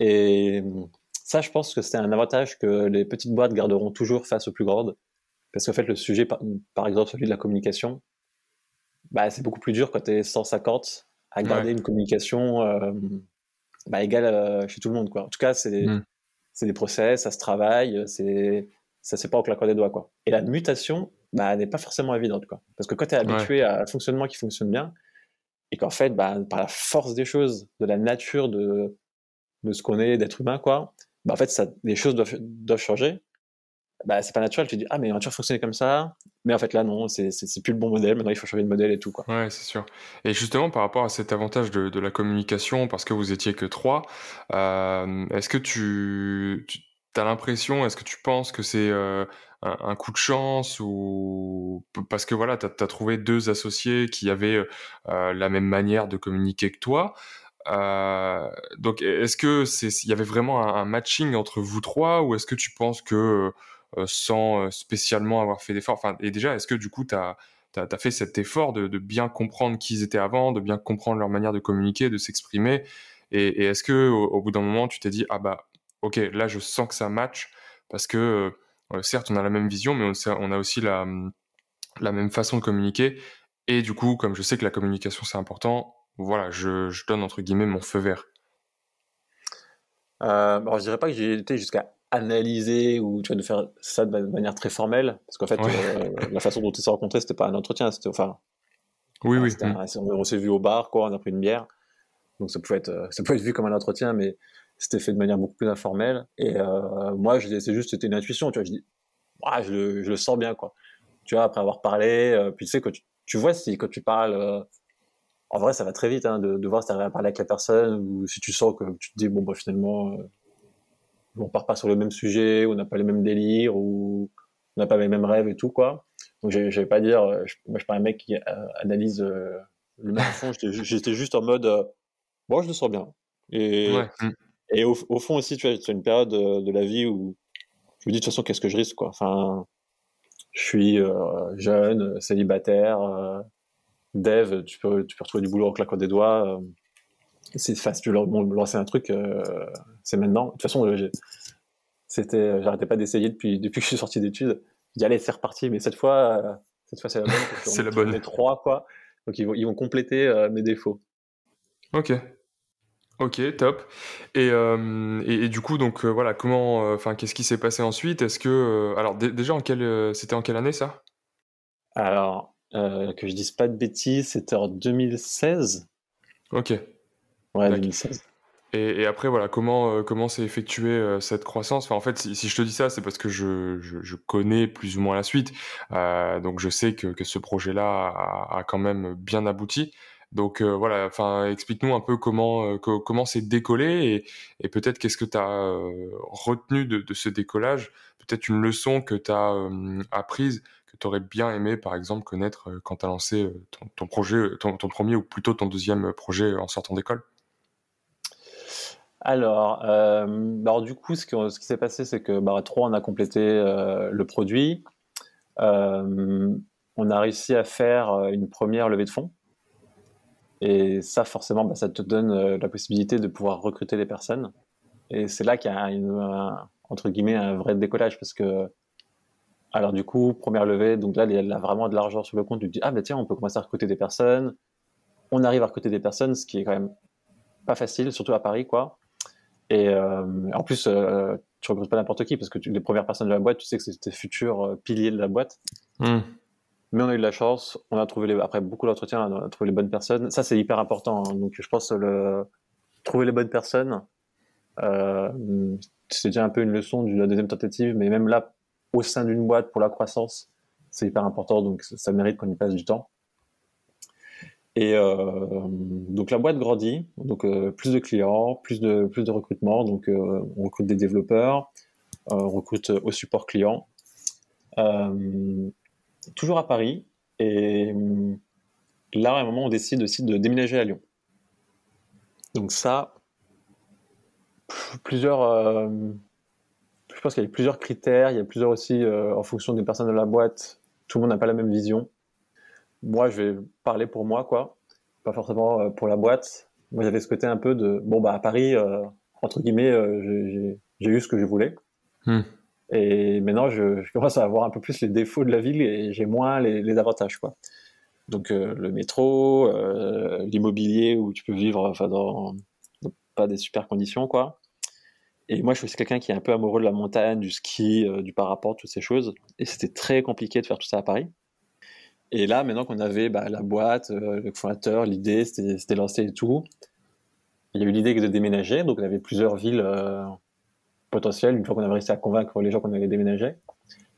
Et ça, je pense que c'est un avantage que les petites boîtes garderont toujours face aux plus grandes. Parce qu'en fait, le sujet, par, exemple, celui de la communication, bah, c'est beaucoup plus dur quand tu es 150 à garder une communication euh, bah, égale euh, chez tout le monde. Quoi. En tout cas, c'est des, mm. des process, ça se travaille, c'est ça se fait pas au claquant des doigts. Quoi. Et la mutation bah, n'est pas forcément évidente. Quoi. Parce que quand tu es habitué à un fonctionnement qui fonctionne bien, et qu'en fait, bah, par la force des choses, de la nature de, de ce qu'on est d'être humain, quoi, bah, en fait, ça, les choses doivent, doivent changer. Bah, c'est pas naturel. Tu te dis, ah, mais on a toujours fonctionné comme ça. Mais en fait, là, non, c'est plus le bon modèle. Maintenant, il faut changer de modèle et tout, quoi. Ouais, c'est sûr. Et justement, par rapport à cet avantage de, de la communication, parce que vous étiez que trois, euh, est-ce que tu, tu as l'impression, est-ce que tu penses que c'est euh, un, coup de chance ou parce que voilà, tu as, trouvé deux associés qui avaient euh, la même manière de communiquer que toi donc, est-ce que il y avait vraiment un, matching entre vous trois, ou est-ce que tu penses que sans euh, spécialement avoir fait d'efforts, enfin, et déjà, est-ce que du coup, tu as, fait cet effort de, bien comprendre qui ils étaient avant, de bien comprendre leur manière de communiquer, de s'exprimer, et, est-ce que au, bout d'un moment, tu t'es dit, ah bah, ok, là, je sens que ça match, parce que certes, on a la même vision, mais on, on a aussi la, la même façon de communiquer, et du coup, comme je sais que la communication c'est important, voilà, je, donne entre guillemets mon feu vert. Euh, alors je dirais pas que j'ai été jusqu'à analyser ou tu vois, de faire ça de manière très formelle, parce qu'en fait, euh, la façon dont ils s'est rencontrés, c'était pas un entretien, c'était enfin. Oui, oui. Mm. on s'est vu au bar, quoi, on a pris une bière, donc ça pouvait être, euh, ça pouvait être vu comme un entretien, mais c'était fait de manière beaucoup plus informelle. Et euh, moi, c'est juste, c'était une intuition, tu vois. Je dis, ah, je, le, je, le, sens bien, quoi. Tu vois, après avoir parlé, puis tu sais que tu, tu vois si quand tu parles en vrai, ça va très vite hein, de, voir si tu arrives à parler avec la personne ou si tu sens que tu te dis, bon, bah, finalement, on part pas sur le même sujet, on n'a pas les mêmes délires ou on n'a pas les mêmes rêves et tout, quoi. Donc, je vais pas dire, euh, je, moi, je suis pas un mec qui euh, analyse le même fond, j'étais juste en mode, bon, je le sens bien. Et, et au, fond aussi, tu vois, c'est une période de, la vie où je me dis, de toute façon, qu'est-ce que je risque, quoi. Enfin, je suis jeune, célibataire, dev, tu peux, tu peux retrouver du boulot en claquant des doigts. C'est facile, tu veux lancer un truc, c'est maintenant. De toute façon, c'était, j'arrêtais pas d'essayer depuis, depuis que je suis sorti d'études. D'y aller, c'est reparti, mais cette fois, cette fois c'est la bonne. *laughs* c'est la bonne. Les trois, quoi. Donc ils vont, ils vont compléter mes défauts. Ok. Ok, top. Et, euh, et, du coup, donc euh, voilà, comment, euh, enfin, qu'est-ce qui s'est passé ensuite? Est-ce que, alors déjà, en quelle, c'était en quelle année ça? Alors, que je dise pas de bêtises, c'était en 2016. Ok. Ouais, 2016. Et, et, après, voilà, comment comment s'est effectuée cette croissance? Enfin, en fait, si, je te dis ça, c'est parce que je, je, connais plus ou moins la suite. donc, je sais que, que ce projet-là a, a, quand même bien abouti. Donc euh, voilà, enfin explique-nous un peu comment euh, comment c'est décollé et, peut-être qu'est-ce que tu as euh, retenu de, ce décollage, peut-être une leçon que tu as apprise que tu aurais bien aimé par exemple connaître quand tu as lancé ton, projet ton, premier ou plutôt ton deuxième projet en sortant d'école? Alors, alors du coup, ce, qui s'est passé, c'est que bah, trop on a complété le produit. on a réussi à faire une première levée de fonds et ça, forcément, bah, ça te donne euh, la possibilité de pouvoir recruter des personnes. Et c'est là qu'il y a un, entre guillemets un vrai décollage parce que, alors du coup, première levée, donc là, il y a vraiment de l'argent sur le compte. Tu te dis, ah ben tiens, on peut commencer à recruter des personnes. On arrive à recruter des personnes, ce qui est quand même pas facile, surtout à Paris, quoi. Et euh, en plus, euh, tu recrutes pas n'importe qui parce que les premières personnes de la boîte, tu sais que c'est tes futurs piliers de la boîte. Mmh. Mais on a eu de la chance, on a trouvé les, après beaucoup d'entretiens, on a trouvé les bonnes personnes. Ça, c'est hyper important. Hein. Donc, je pense le trouver les bonnes personnes, euh, c'est déjà un peu une leçon de la deuxième tentative, mais même là, au sein d'une boîte pour la croissance, c'est hyper important. Donc, ça mérite qu'on y passe du temps. Et euh, donc la boîte grandit, donc euh, plus de clients, plus de plus de recrutement. Donc euh, on recrute des développeurs, on recrute au support client. Toujours à Paris. Et hum, là, à un moment, on décide aussi de déménager à Lyon. Donc ça, plusieurs, euh, je pense qu'il y a plusieurs critères, il y a plusieurs aussi, euh, en fonction des personnes de la boîte, tout le monde n'a pas la même vision. Moi, je vais parler pour moi, quoi, pas forcément euh, pour la boîte. Moi, j'avais ce côté un peu de, bon, bah, à Paris, entre guillemets, j'ai eu ce que je voulais. Hmm. Et maintenant, je, commence à avoir un peu plus les défauts de la ville et j'ai moins les, avantages, quoi. Donc euh, le métro, euh, l'immobilier où tu peux vivre, enfin dans, pas des super conditions, quoi. Et moi, je suis quelqu'un qui est un peu amoureux de la montagne, du ski, euh, du parapente, toutes ces choses. Et c'était très compliqué de faire tout ça à Paris. Et là, maintenant qu'on avait bah, la boîte, le fondateur, l'idée, c'était lancé et tout. Il y a eu l'idée de déménager, donc on avait plusieurs villes potentiel une fois qu'on avait réussi à convaincre les gens qu'on allait déménager.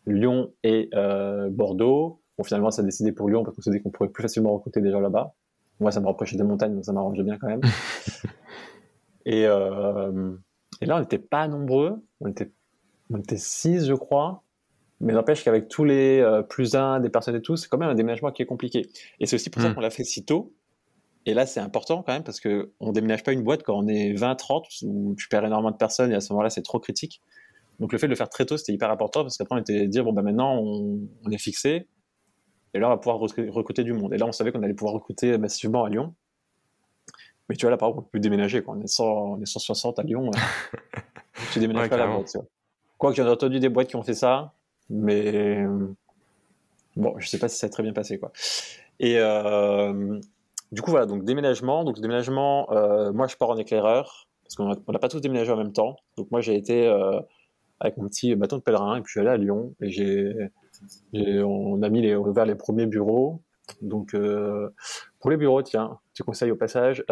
Lyon et euh, Bordeaux. Bon, finalement, ça a décidé pour Lyon parce qu'on s'est dit qu'on pourrait plus facilement recruter des gens là-bas. Moi, ça me rapprochait des montagnes, donc ça m'arrangeait bien quand même. *laughs* et, euh, et, là, on n'était pas nombreux. On était, on était six, je crois. Mais n'empêche qu'avec tous les euh, plus un des personnes et tout, c'est quand même un déménagement qui est compliqué. Et c'est aussi pour ça hmm. qu'on l'a fait si tôt. Et là, c'est important quand même parce que on déménage pas une boîte quand on est 20, 30 où tu perds énormément de personnes et à ce moment-là, c'est trop critique. Donc le fait de le faire très tôt, c'était hyper important parce qu'après on était dire bon bah maintenant on, est fixé et là on va pouvoir recruter du monde. Et là on savait qu'on allait pouvoir recruter massivement à Lyon. Mais tu vois là par exemple on peut déménager quand on est, 100, on est 160 à Lyon. *laughs* tu déménages pas la boîte. Quoi que j'ai entendu des boîtes qui ont fait ça, mais bon je sais pas si ça a très bien passé quoi. Et euh, du coup, voilà, donc déménagement. Donc, déménagement, euh, moi, je pars en éclaireur, parce qu'on n'a pas tous déménagé en même temps. Donc, moi, j'ai été euh, avec mon petit bâton de pèlerin, et puis je suis allé à Lyon, et j'ai, on a mis les, ouvert les premiers bureaux. Donc, pour les bureaux, tiens, petit conseil au passage,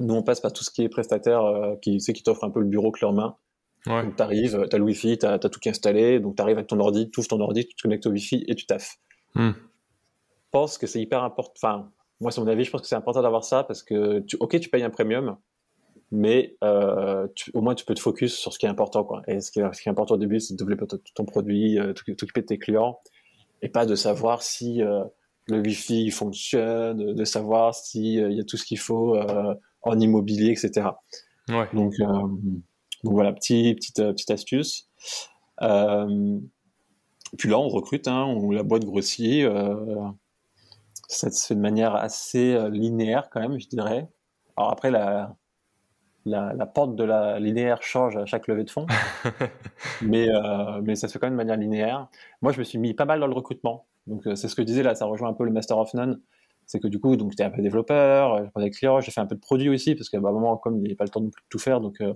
nous, on passe par tout ce qui est prestataire, qui, qui t'offre un peu le bureau clé en main. Ouais. Donc, t'arrives, t'as le Wi-Fi, t'as, as tout qui est installé, donc t'arrives avec ton ordi, tu ouvres ton ordi, tu te connectes au Wi-Fi et tu taffes. Hmm. Je pense que c'est hyper important. Enfin, moi, c'est mon avis, je pense que c'est important d'avoir ça parce que, tu, ok, tu payes un premium, mais euh, au moins tu peux te focus sur ce qui est important. Quoi. Et ce qui est, important au début, c'est de développer ton, produit, euh, t'occuper de tes clients, et pas de savoir si euh, le Wi-Fi fonctionne, de savoir s'il il y a tout ce qu'il faut en immobilier, etc. Ouais. Donc, donc voilà, petit, petite, petite astuce. puis là, on recrute, hein, on, la boîte grossit. ça se fait de manière assez linéaire quand même, je dirais. Alors après, la, la, porte de la linéaire change à chaque levée de fonds, *laughs* mais, euh, mais ça se fait quand même de manière linéaire. Moi, je me suis mis pas mal dans le recrutement. Donc, euh, c'est ce que je disais là, ça rejoint un peu le Master of None. C'est que du coup, donc, j'étais un peu développeur, des clients, j'ai fait un peu de produit aussi, parce qu'à un moment, comme il n'y avait pas le temps de tout faire, donc euh,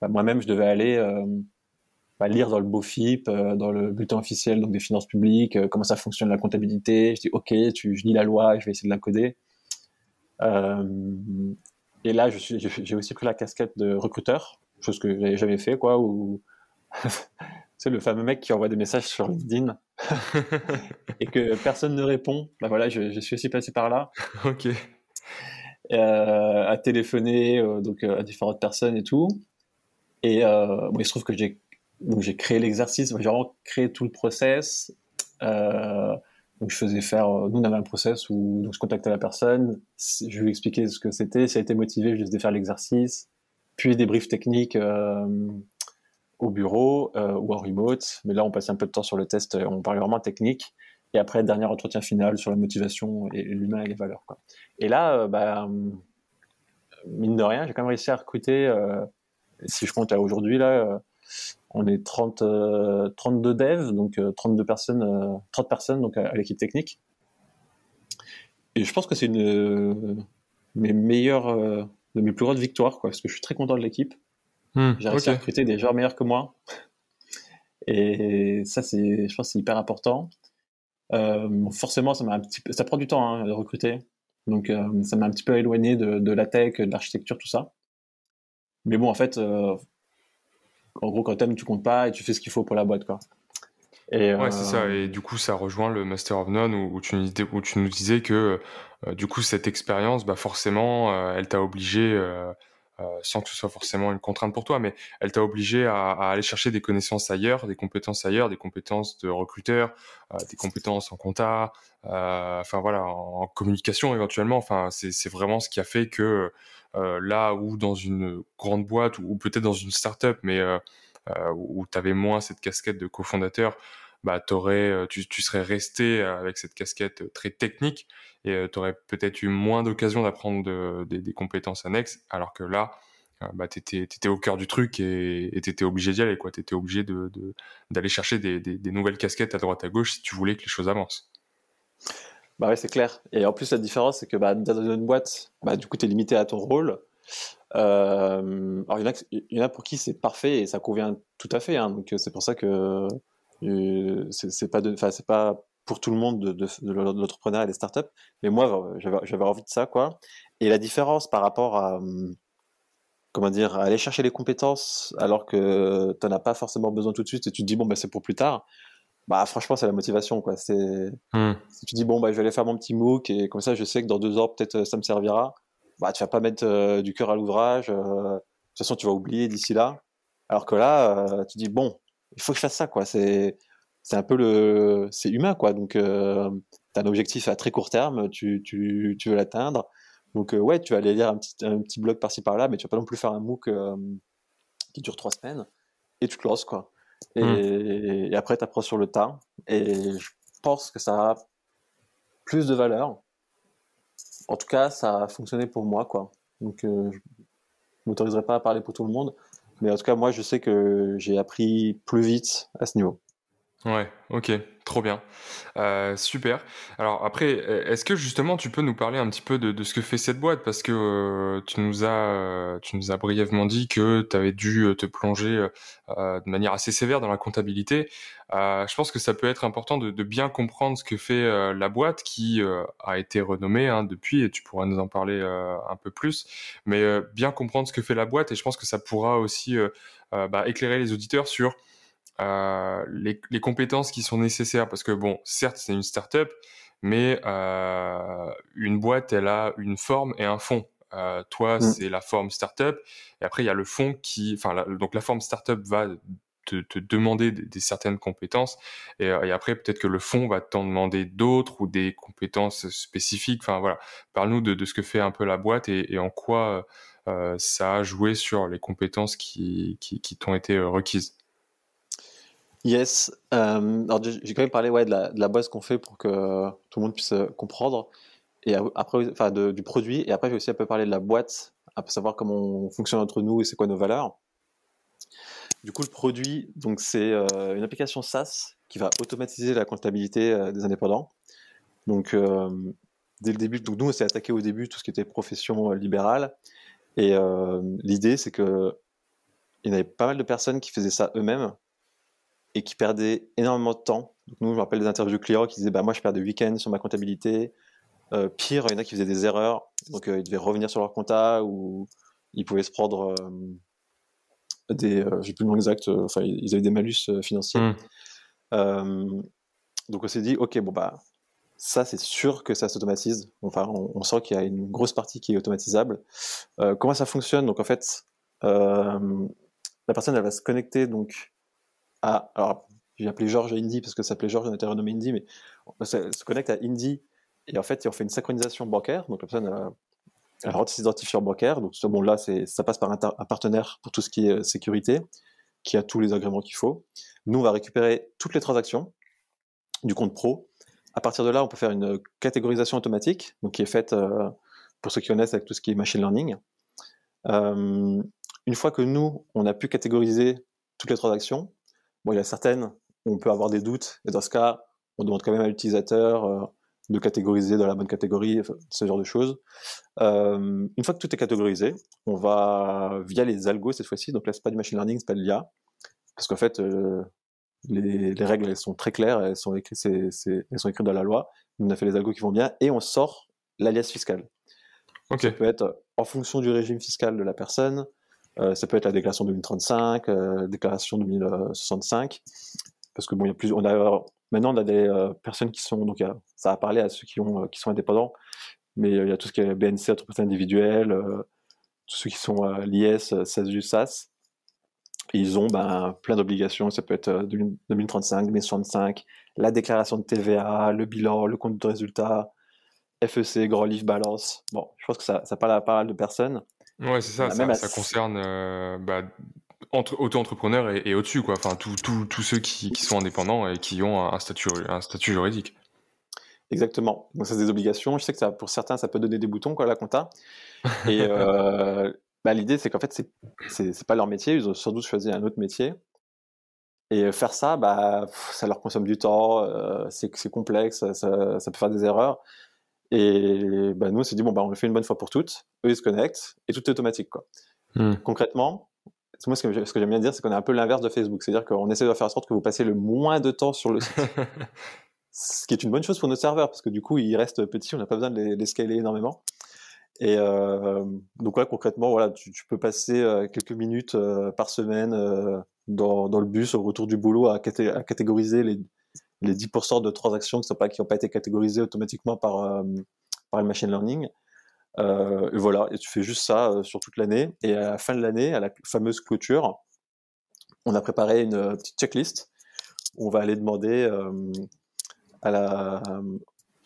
bah, moi-même, je devais aller bah, lire dans le BOFIP, dans le bulletin officiel donc des finances publiques, comment ça fonctionne la comptabilité. Je dis, OK, tu, je lis la loi, je vais essayer de la coder. Et là, j'ai aussi pris la casquette de recruteur, chose que j'avais jamais fait, quoi. Ou *laughs* c'est le fameux mec qui envoie des messages sur LinkedIn *laughs* et que personne ne répond. Ben voilà, je, je, suis aussi passé par là. *laughs* ok. Euh, à téléphoner euh, donc euh, à différentes personnes et tout. Et euh, bon, il se trouve que j'ai donc j'ai créé l'exercice, j'ai vraiment créé tout le process. Euh, donc je faisais faire, euh, nous on avait un process où donc je contactais la personne, je lui expliquais ce que c'était, si elle était motivée, je lui faisais faire l'exercice, puis des briefs techniques euh, au bureau euh, ou en remote. Mais là on passait un peu de temps sur le test, on parlait vraiment technique. Et après dernier entretien final sur la motivation et l'humain et les valeurs. Quoi. Et là, bah, mine de rien, j'ai quand même réussi à recruter, si je compte à aujourd'hui là on est 30, 32 euh, devs, donc 32 euh, personnes, 30 euh, personnes donc à, l'équipe technique. Et je pense que c'est une de mes meilleures, de mes plus grandes victoires, quoi, parce que je suis très content de l'équipe. Hmm, J'ai réussi à recruter des gens meilleurs que moi. Et ça, c'est, je pense, c'est hyper important. forcément, ça m'a un petit ça prend du temps hein, de recruter. Donc, ça m'a un petit peu éloigné de, la tech, de l'architecture, tout ça. Mais bon, en fait, en gros, quand t'aimes, tu comptes pas et tu fais ce qu'il faut pour la boîte, quoi. Et, ouais, c'est ça. Euh, et du coup, ça rejoint le Master of None où, tu, nous disais que euh, du coup, cette expérience, bah, forcément, euh, elle t'a obligé, sans que ce soit forcément une contrainte pour toi, mais elle t'a obligé à, aller chercher des connaissances ailleurs, des compétences ailleurs, des compétences de recruteur, des compétences en compta, enfin voilà, en, communication éventuellement. Enfin, c'est vraiment ce qui a fait que euh, là où dans une grande boîte ou, peut-être dans une start-up, mais euh, euh, où tu avais moins cette casquette de cofondateur, bah, tu, tu, serais resté avec cette casquette très technique et tu aurais peut-être eu moins d'occasion d'apprendre de, des compétences annexes, alors que là, bah, tu étais, au cœur du truc et tu étais obligé d'y aller. Tu étais obligé d'aller chercher des, des, nouvelles casquettes à droite à gauche si tu voulais que les choses avancent. Bah ouais, c'est clair. Et en plus, la différence, c'est que bah, dans une boîte, bah, du coup, tu es limité à ton rôle. Euh, alors, il y, en a, pour qui c'est parfait et ça convient tout à fait. Hein. donc, c'est pour ça que euh, c'est pas, pas pour tout le monde de, de, de l'entrepreneuriat et des startups. Mais moi, j'avais envie de ça, quoi. Et la différence par rapport à, comment dire, aller chercher les compétences alors que tu n'en as pas forcément besoin tout de suite et tu te dis, bon, bah, c'est pour plus tard bah franchement c'est la motivation quoi. C'est hmm. si tu dis bon bah je vais aller faire mon petit MOOC et comme ça je sais que dans deux ans peut-être euh, ça me servira. Bah tu vas pas mettre euh, du cœur à l'ouvrage euh, de toute façon tu vas oublier d'ici là. Alors que là tu dis bon il faut que je fasse ça quoi. C'est c'est un peu le c'est humain quoi. Donc tu as un objectif à très court terme tu, tu, tu veux l'atteindre. Donc ouais tu vas aller lire un petit un petit blog par-ci par-là mais tu vas pas non plus faire un MOOC qui dure trois semaines et tu te lances quoi Hmm. Et, après, tu apprends sur le tas. Et je pense que ça a plus de valeur. En tout cas, ça a fonctionné pour moi, quoi. Donc, euh, je m'autoriserai pas à parler pour tout le monde. Mais en tout cas, moi, je sais que j'ai appris plus vite à ce niveau. Ouais, ok, trop bien. Euh, super. Alors après, est-ce que justement tu peux nous parler un petit peu de, ce que fait cette boîte? Parce que euh, tu, nous as, brièvement dit que tu avais dû te plonger euh, de manière assez sévère dans la comptabilité. je pense que ça peut être important de, bien comprendre ce que fait la boîte qui a été renommée hein, depuis, et tu pourras nous en parler un peu plus. Mais bien comprendre ce que fait la boîte, et je pense que ça pourra aussi bah, éclairer les auditeurs sur euh, les, compétences qui sont nécessaires, parce que bon, certes, c'est une startup, mais euh, une boîte, elle a une forme et un fond. Euh, toi, mm. c'est la forme startup, et après il y a le fond qui, enfin, donc la forme startup va te, demander des, certaines compétences, et, après peut-être que le fond va t'en demander d'autres ou des compétences spécifiques. Enfin voilà, parle-nous de, ce que fait un peu la boîte et, en quoi ça a joué sur les compétences qui, qui t'ont été requises. Yes. Euh, alors j'ai quand même parlé ouais, de, la, de la base qu'on fait pour que tout le monde puisse comprendre. Et après, enfin, du produit. Et après, j'ai aussi un peu parlé de la boîte, à savoir comment on fonctionne entre nous et c'est quoi nos valeurs. Du coup, le produit, donc c'est une application SaaS qui va automatiser la comptabilité des indépendants. Donc, dès le début, donc nous, on s'est attaqué au début tout ce qui était profession libérale. Et l'idée, c'est que il y avait pas mal de personnes qui faisaient ça eux-mêmes et qui perdaient énormément de temps. Donc nous, je me rappelle des interviews clients qui disaient bah, Moi, je perds des week-ends sur ma comptabilité. Euh, pire, il y en a qui faisaient des erreurs. Donc, euh, ils devaient revenir sur leur compta ou ils pouvaient se prendre euh, des. J'ai plus le nom exact. Enfin, ils avaient des malus financiers. Mmh. donc, on s'est dit Ok, bon, bah. Ça, c'est sûr que ça s'automatise. Enfin, on, on sent qu'il y a une grosse partie qui est automatisable. comment ça fonctionne? Donc, en fait, la personne, elle va se connecter donc à. Alors, j'ai appelé Georges Indy parce que ça s'appelait Georges, on était renommé Indy, mais elle se connecte à Indy et en fait, on fait une synchronisation bancaire. Donc, la personne a, elle rentre ses identifiants bancaires. Donc, bon, là, ça passe par un, partenaire pour tout ce qui est euh, sécurité, qui a tous les agréments qu'il faut. Nous, on va récupérer toutes les transactions du compte pro. À partir de là, on peut faire une catégorisation automatique, donc qui est faite, euh, pour ceux qui connaissent, avec tout ce qui est machine learning. Euh, une fois que nous, on a pu catégoriser toutes les transactions, bon, il y a certaines où on peut avoir des doutes, et dans ce cas, on demande quand même à l'utilisateur de catégoriser dans la bonne catégorie, ce genre de choses. Euh, une fois que tout est catégorisé, on va via les algos cette fois-ci, donc là c'est pas du machine learning, c'est pas de l'IA, parce qu'en fait euh, les, règles elles sont très claires, elles sont écrites, elles sont écrites dans la loi. On a fait les algos qui vont bien et on sort l'alias fiscal. Ça peut être en fonction du régime fiscal de la personne, euh, ça peut être la déclaration 2035, déclaration 2065, parce que bon, il y a plus, on a Maintenant, on a des euh, personnes qui sont, donc ça a parlé à ceux qui, ont, euh, qui sont indépendants, mais euh, il y a tout ce qui est BNC, entreprise individuelle, tous ceux qui sont l'IS, SASU, SAS. ils ont ben, plein d'obligations, ça peut être 2035, 2065, la déclaration de TVA, le bilan, le compte de résultat, FEC, grand livre balance. Bon, je pense que ça parle à pas mal de personnes. Ouais, c'est ça, ça, ça, concerne bah, auto-entrepreneurs et, au-dessus, quoi. Enfin, tous ceux qui, sont indépendants et qui ont un statut, un statut juridique. Exactement. Donc, ça, c'est des obligations. Je sais que ça, pour certains, ça peut donner des boutons, quoi, la compta. Et *laughs* euh, bah, l'idée, c'est qu'en fait, c'est pas leur métier. Ils ont sans doute choisi un autre métier. Et faire ça, bah, ça leur consomme du temps, euh, c'est complexe, ça, peut faire des erreurs. Et bah, nous, on s'est dit, bon, bah, on le fait une bonne fois pour toutes. Eux, ils se connectent et tout est automatique. Quoi. Hmm. Concrètement, moi, ce que, j'aime bien dire, c'est qu'on est un peu l'inverse de Facebook. C'est-à-dire qu'on essaie de faire en sorte que vous passez le moins de temps sur le site. *laughs* ce qui est une bonne chose pour nos serveurs, parce que du coup, ils restent petits, on n'a pas besoin de les, scaler énormément. Et euh, donc, ouais, concrètement, voilà, tu, peux passer euh, quelques minutes euh, par semaine dans, le bus au retour du boulot à, catégoriser les, les 10% de transactions qui n'ont pas, pas été catégorisées automatiquement par, par le machine learning. Euh, et voilà, tu fais juste ça euh, sur toute l'année. Et à la fin de l'année, à la fameuse clôture, on a préparé une euh, petite checklist où on va aller demander à la,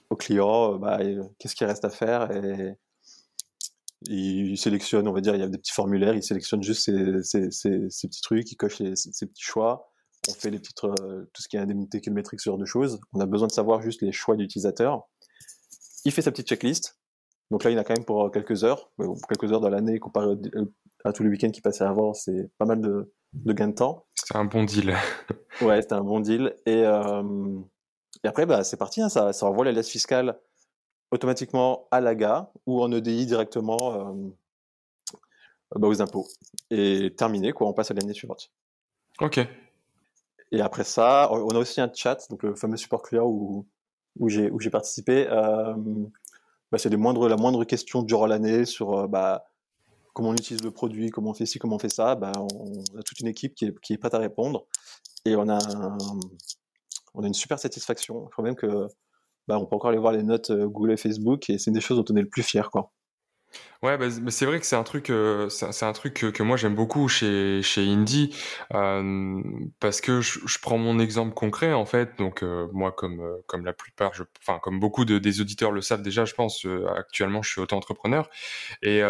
au client bah, qu'est-ce qu'il reste à faire. Et il sélectionne, on va dire, il y a des petits formulaires, il sélectionne juste ces, petits trucs, il coche ces petits choix, on fait les titres, tout ce qui est indemnité kilométrique, ce genre de choses. On a besoin de savoir juste les choix d'utilisateur. Il fait sa petite checklist, donc là, il y en a quand même pour quelques heures. quelques heures dans l'année comparé à tous les week-ends qui passaient avant, c'est pas mal de, gains de temps. C'est un bon deal. *laughs* ouais, c'était un bon deal. Et, euh, après, bah, c'est parti, hein, ça, ça envoie les fiscale automatiquement à l'AGA ou en EDI directement euh, bah, aux impôts. Et terminé, quoi, on passe à l'année suivante. Ok. Et après ça, on a aussi un chat, donc le fameux support client où, où j'ai participé. Euh, bah, c'est la moindre question durant l'année sur euh, bah, comment on utilise le produit, comment on fait ci, comment on fait ça. Bah, on, a toute une équipe qui est, prête à répondre et on a, on a une super satisfaction. Je crois même que on peut encore aller voir les notes euh, Google et Facebook et c'est une des choses dont on est le plus fier. Quoi. Ouais, bah, c'est vrai que c'est un truc, euh, c'est un truc que, que moi j'aime beaucoup chez chez Indie euh, parce que je, je, prends mon exemple concret en fait. Donc euh, moi, comme euh, comme la plupart, enfin comme beaucoup de, des auditeurs le savent déjà, je pense actuellement je suis auto-entrepreneur et, et,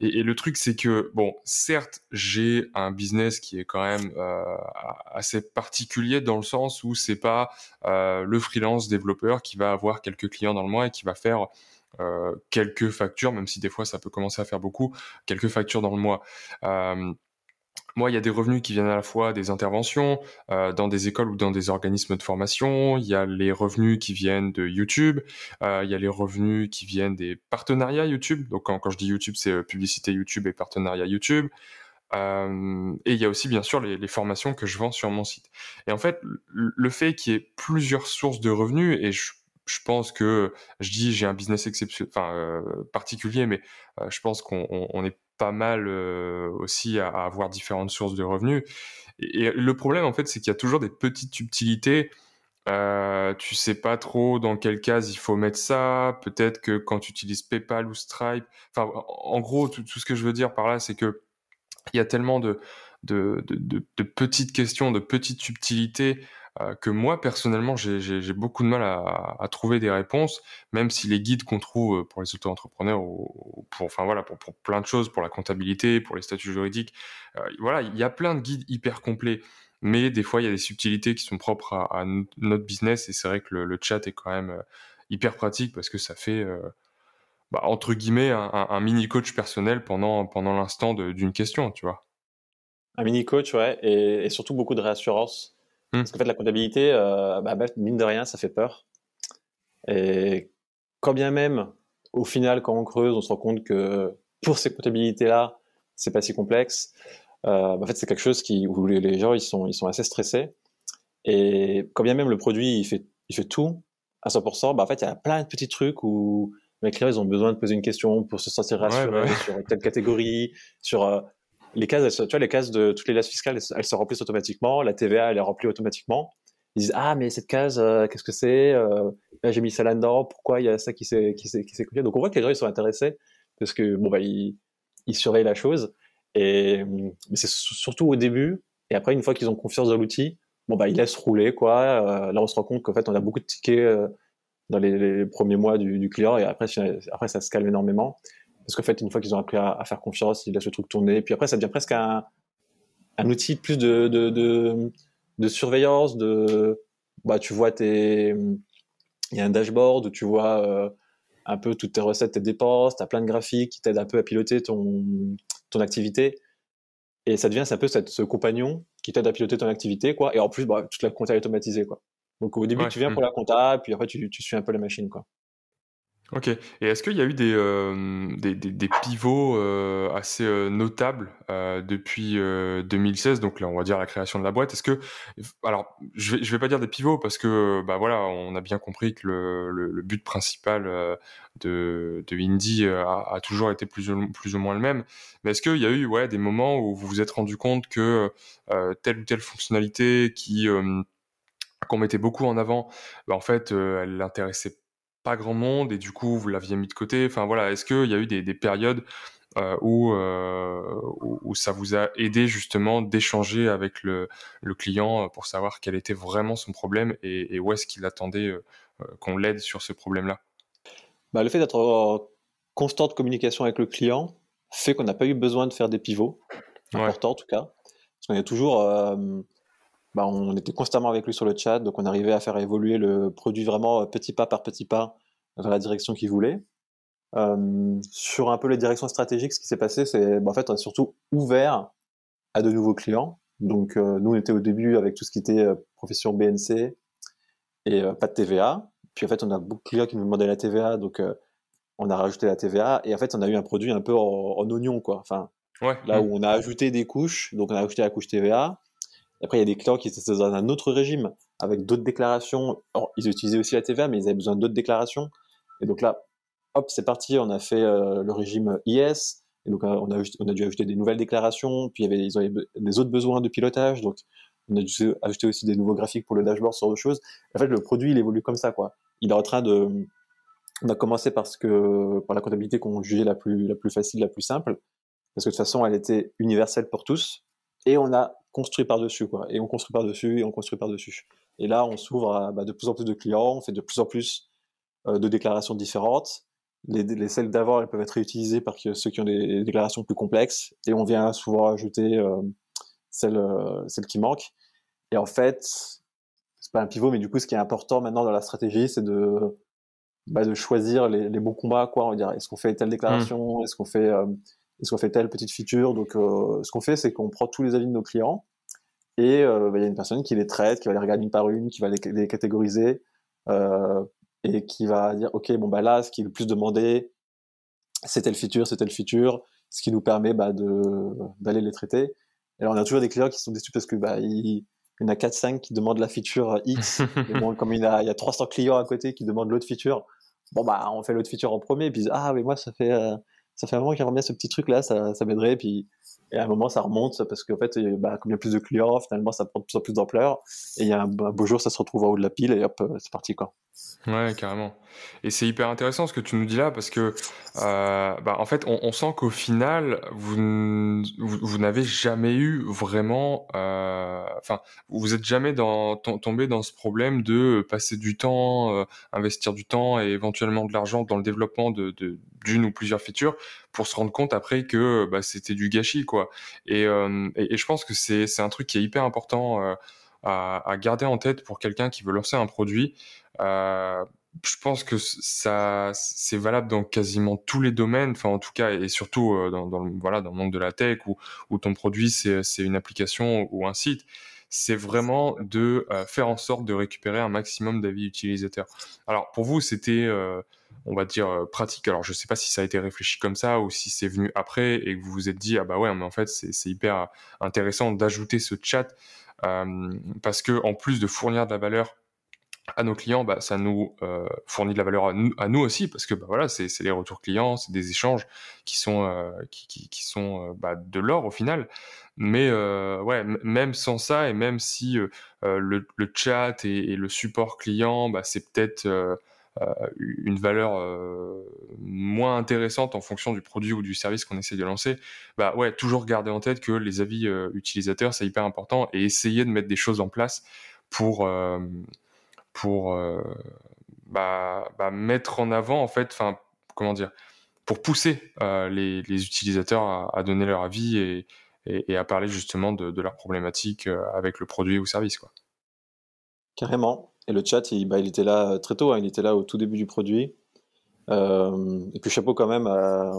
et le truc c'est que bon, certes j'ai un business qui est quand même assez particulier dans le sens où c'est pas le freelance développeur qui va avoir quelques clients dans le mois et qui va faire euh, quelques factures, même si des fois ça peut commencer à faire beaucoup, quelques factures dans le mois. Euh, moi, il y a des revenus qui viennent à la fois des interventions euh, dans des écoles ou dans des organismes de formation. Il y a les revenus qui viennent de YouTube. Il y a les revenus qui viennent des partenariats YouTube. Donc, quand, je dis YouTube, c'est publicité YouTube et partenariat YouTube. Et il y a aussi, bien sûr, les, formations que je vends sur mon site. Et en fait, le fait qu'il y ait plusieurs sources de revenus, et je je pense que je dis j'ai un business exceptionnel, enfin euh, particulier, mais euh, je pense qu'on on, est pas mal euh, aussi à, avoir différentes sources de revenus. Et, le problème en fait, c'est qu'il y a toujours des petites subtilités. Tu sais pas trop dans quelle case il faut mettre ça. Peut-être que quand tu utilises PayPal ou Stripe, enfin en gros tout, ce que je veux dire par là, c'est que il y a tellement de petites questions, de petites subtilités que moi personnellement j'ai beaucoup de mal à, trouver des réponses, même si les guides qu'on trouve euh, pour les auto-entrepreneurs ou, pour, enfin voilà, pour, plein de choses, pour la comptabilité, pour les statuts juridiques, euh, voilà, il y a plein de guides hyper complets. Mais des fois, il y a des subtilités qui sont propres à, notre business et c'est vrai que le, chat est quand même euh, hyper pratique parce que ça fait bah, entre guillemets un, mini coach personnel pendant pendant l'instant d'une question, tu vois. Un mini coach, ouais, et surtout beaucoup de réassurance Mmh. Parce qu'en fait, la comptabilité, euh, bah, mine de rien, ça fait peur. Et quand bien même, au final, quand on creuse, on se rend compte que pour ces comptabilités-là, c'est pas si complexe. Euh, en fait, c'est quelque chose qui, où les gens ils sont, ils sont assez stressés. Et quand bien même le produit il fait, il fait tout à 100%, bah en fait, il y a plein de petits trucs où les clients ils ont besoin de poser une question pour se sentir rassurés ouais, ouais. sur telle catégorie, sur euh, les cases, tu vois, les cases de toutes les liasses fiscales, elles, se remplissent automatiquement. La TVA, elle est remplie automatiquement. Ils disent ah mais cette case, euh, qu'est-ce que c'est euh, J'ai mis ça là-dedans. Pourquoi il y a ça qui s'est qui qui s'est copié Donc on voit que les gens ils sont intéressés parce que bon bah ils, surveillent la chose. Et mais c'est surtout au début. Et après une fois qu'ils ont confiance dans l'outil, bon bah ils laissent rouler quoi. Euh, là on se rend compte qu'en fait on a beaucoup de tickets euh, dans les, les, premiers mois du, du client et après après ça se calme énormément. Parce qu'en fait, une fois qu'ils ont appris à, à, faire confiance, ils laissent le truc tourner. Puis après, ça devient presque un, un outil plus de, de, de, de, surveillance, de, bah, tu vois tes, il y a un dashboard où tu vois euh, un peu toutes tes recettes, tes dépenses, tu as plein de graphiques qui t'aident un peu à piloter ton, ton activité. Et ça devient un peu cette, ce compagnon qui t'aide à piloter ton activité, quoi. Et en plus, bah, toute la compta est automatisée, quoi. Donc au début, ouais, tu viens pour la compta, puis après, tu, tu suis un peu la machine, quoi. Ok. Et est-ce qu'il y a eu des, euh, des, des, des, pivots euh, assez euh, notables euh, depuis 2016 Donc là, on va dire la création de la boîte. Est-ce que, alors, je vais, je vais pas dire des pivots parce que, bah voilà, on a bien compris que le, le, le but principal de, de Indie a, a, toujours été plus ou, plus ou moins le même. Mais est-ce qu'il y a eu, ouais, des moments où vous vous êtes rendu compte que telle ou telle fonctionnalité qui qu'on mettait beaucoup en avant, bah, en fait, elle l'intéressait pas grand monde et du coup vous l'aviez mis de côté Enfin voilà, est-ce qu'il y a eu des, des périodes euh, où, euh, où, ça vous a aidé justement d'échanger avec le, le, client pour savoir quel était vraiment son problème et, et où est-ce qu'il attendait euh, qu'on l'aide sur ce problème-là? Bah, Le fait d'être en constante communication avec le client fait qu'on n'a pas eu besoin de faire des pivots, importants ouais. en tout cas. Parce qu'on est toujours euh, bah, on était constamment avec lui sur le chat, donc on arrivait à faire évoluer le produit vraiment euh, petit pas par petit pas vers la direction qu'il voulait. Euh, sur un peu les directions stratégiques, ce qui s'est passé, c'est bah, en fait on est surtout ouvert à de nouveaux clients. Donc euh, nous on était au début avec tout ce qui était euh, profession BNC et pas de TVA. Puis en fait on a beaucoup de clients qui nous demandaient la TVA, donc on a rajouté la TVA et en fait on a eu un produit un peu en, en oignon quoi. Enfin ouais. là où on a ajouté des couches, donc on a ajouté la couche TVA après, il y a des clients qui étaient dans un autre régime, avec d'autres déclarations. Ils utilisaient aussi la TVA, mais ils avaient besoin d'autres déclarations. Et donc là, hop, c'est parti, on a fait euh, le régime IS. Et donc, on a, on a dû ajouter des nouvelles déclarations. Puis, il y avait, ils avaient des autres besoins de pilotage. Donc, on a dû ajouter aussi des nouveaux graphiques pour le dashboard, genre de choses. En fait, le produit, il évolue comme ça, quoi. Il est en train de, on a commencé parce que, par la comptabilité qu'on jugeait la plus, la plus facile, la plus simple, parce que de toute façon, elle était universelle pour tous, et on a construit par-dessus, quoi. Et on construit par-dessus, et on construit par-dessus. Et là, on s'ouvre à bah, de plus en plus de clients, on fait de plus en plus euh, de déclarations différentes. Les, les celles d'avant, elles peuvent être réutilisées par ceux qui ont des déclarations plus complexes, et on vient souvent ajouter euh, celles, euh, celles qui manquent. Et en fait, c'est pas un pivot, mais du coup, ce qui est important maintenant dans la stratégie, c'est de, bah, de choisir les, les, bons combats, quoi. On va dire, est-ce qu'on fait telle déclaration, mmh. est-ce qu'on fait, est-ce qu'on fait telle petite feature. Donc, euh, ce qu'on fait, c'est qu'on prend tous les avis de nos clients et euh, bah, il y a une personne qui les traite, qui va les regarder une par une, qui va les, les catégoriser euh, et qui va dire, ok, bon bah là, ce qui est le plus demandé, c'est telle feature, c'est telle feature, ce qui nous permet bah, de d'aller les traiter. Et alors, on a toujours des clients qui sont déçus parce que bah, il y en a 4-5 qui demandent la feature X, *laughs* et bon, comme il y, a, il y a 300 clients à côté qui demandent l'autre feature, bon bah on fait l'autre feature en premier, et puis ah mais moi ça fait euh, ça fait un moment qu'il remet ce petit truc là, ça, ça m'aiderait, puis et à un moment ça remonte parce qu'en fait bah, comme il y a plus de clients, finalement ça prend de plus en plus d'ampleur, et il y a un, beau jour ça se retrouve en haut de la pile et hop euh, c'est parti quoi. Ouais, carrément. Et c'est hyper intéressant ce que tu nous dis là parce que, euh, bah, en fait, on, sent qu'au final, vous, vous, n'avez jamais eu vraiment, euh, enfin, vous êtes jamais tombé dans ce problème de passer du temps, euh, investir du temps et éventuellement de l'argent dans le développement de, d'une ou plusieurs features pour se rendre compte après que bah, c'était du gâchis, quoi. Et, euh, et, je pense que c'est, un truc qui est hyper important euh, à, à garder en tête pour quelqu'un qui veut lancer un produit. Euh, je pense que ça, c'est valable dans quasiment tous les domaines, enfin en tout cas et surtout euh, dans, dans, le, voilà dans le monde de la tech où, où ton produit c'est une application ou un site. C'est vraiment de euh, faire en sorte de récupérer un maximum d'avis utilisateurs. Alors pour vous c'était, euh, on va dire euh, pratique. Alors je sais pas si ça a été réfléchi comme ça ou si c'est venu après et que vous vous êtes dit ah bah ouais mais en fait c'est, hyper intéressant d'ajouter ce chat parce que en plus de fournir de la valeur à nos clients, bah, ça nous euh, fournit de la valeur à nous, aussi parce que bah, voilà, c'est les retours clients, c'est des échanges qui sont euh, qui, sont euh, bah, de l'or au final. Mais euh, ouais, même sans ça et même si euh, euh, le, chat et, le support client, c'est peut-être une valeur moins intéressante en fonction du produit ou du service qu'on essaie de lancer, bah ouais, toujours garder en tête que les avis utilisateurs c'est hyper important et essayer de mettre des choses en place pour pour euh, bah, bah, mettre en avant en fait, enfin comment dire, pour pousser euh, les, utilisateurs à, donner leur avis et, à parler justement de, de leurs problématiques euh, avec le produit ou service quoi. Carrément. Et le chat, il, bah, il était là très tôt, hein, il était là au tout début du produit. Euh, et puis chapeau quand même à,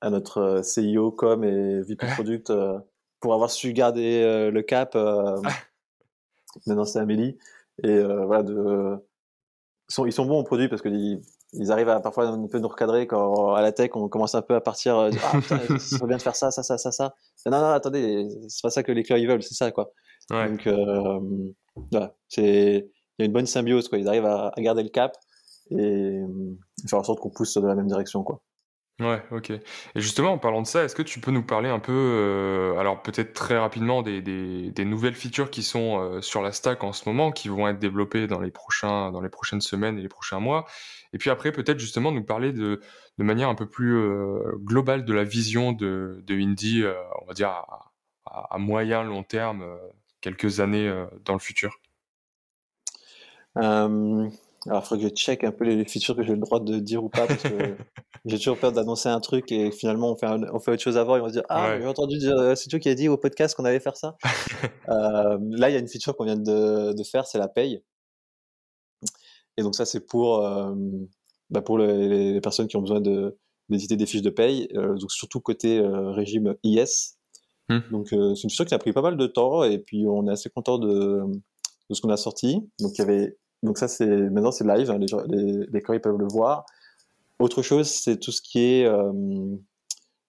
à notre CIO com et VP Product euh, pour avoir su garder euh, le cap. maintenant c'est Amélie. Et euh, voilà, de, ils sont, ils sont bons en produit parce qu'ils ils arrivent à parfois un peu nous recadrer quand à la tech on commence un peu à partir euh, ah putain ça serait bien de faire ça ça ça ça ça non non attendez c'est pas ça que les clients ils veulent c'est ça quoi ouais. donc euh, voilà c'est y a une bonne symbiose quoi ils arrivent à, garder le cap et faire en sorte qu'on pousse dans la même direction quoi Ouais, ok. Et justement, en parlant de ça, est-ce que tu peux nous parler un peu, euh, alors peut-être très rapidement, des, des, nouvelles features qui sont euh, sur la stack en ce moment, qui vont être développées dans les, prochains, dans les prochaines semaines et les prochains mois? Et puis après, peut-être justement nous parler de, manière un peu plus euh, globale de la vision de, de Indie, euh, on va dire à, moyen, long terme, euh, quelques années euh, dans le futur. Alors, il faudrait que je check un peu les features que j'ai le droit de dire ou pas, parce que *laughs* j'ai toujours peur d'annoncer un truc et finalement on fait, un, on fait autre chose avant et on va se dire Ah, ouais. j'ai entendu dire, euh, c'est toi qui a dit au podcast qu'on allait faire ça. *laughs* euh, là, il y a une feature qu'on vient de, de faire, c'est la paye. Et donc, ça, c'est pour, euh, bah pour les, les, personnes qui ont besoin d'éditer des fiches de paye, euh, donc surtout côté euh, régime IS. Hmm. Donc, euh, c'est une feature qui a pris pas mal de temps et puis on est assez content de, de ce qu'on a sorti. Donc, il y avait donc ça, c'est maintenant c'est live, hein, les, les, clients peuvent le voir. Autre chose, c'est tout ce qui est euh,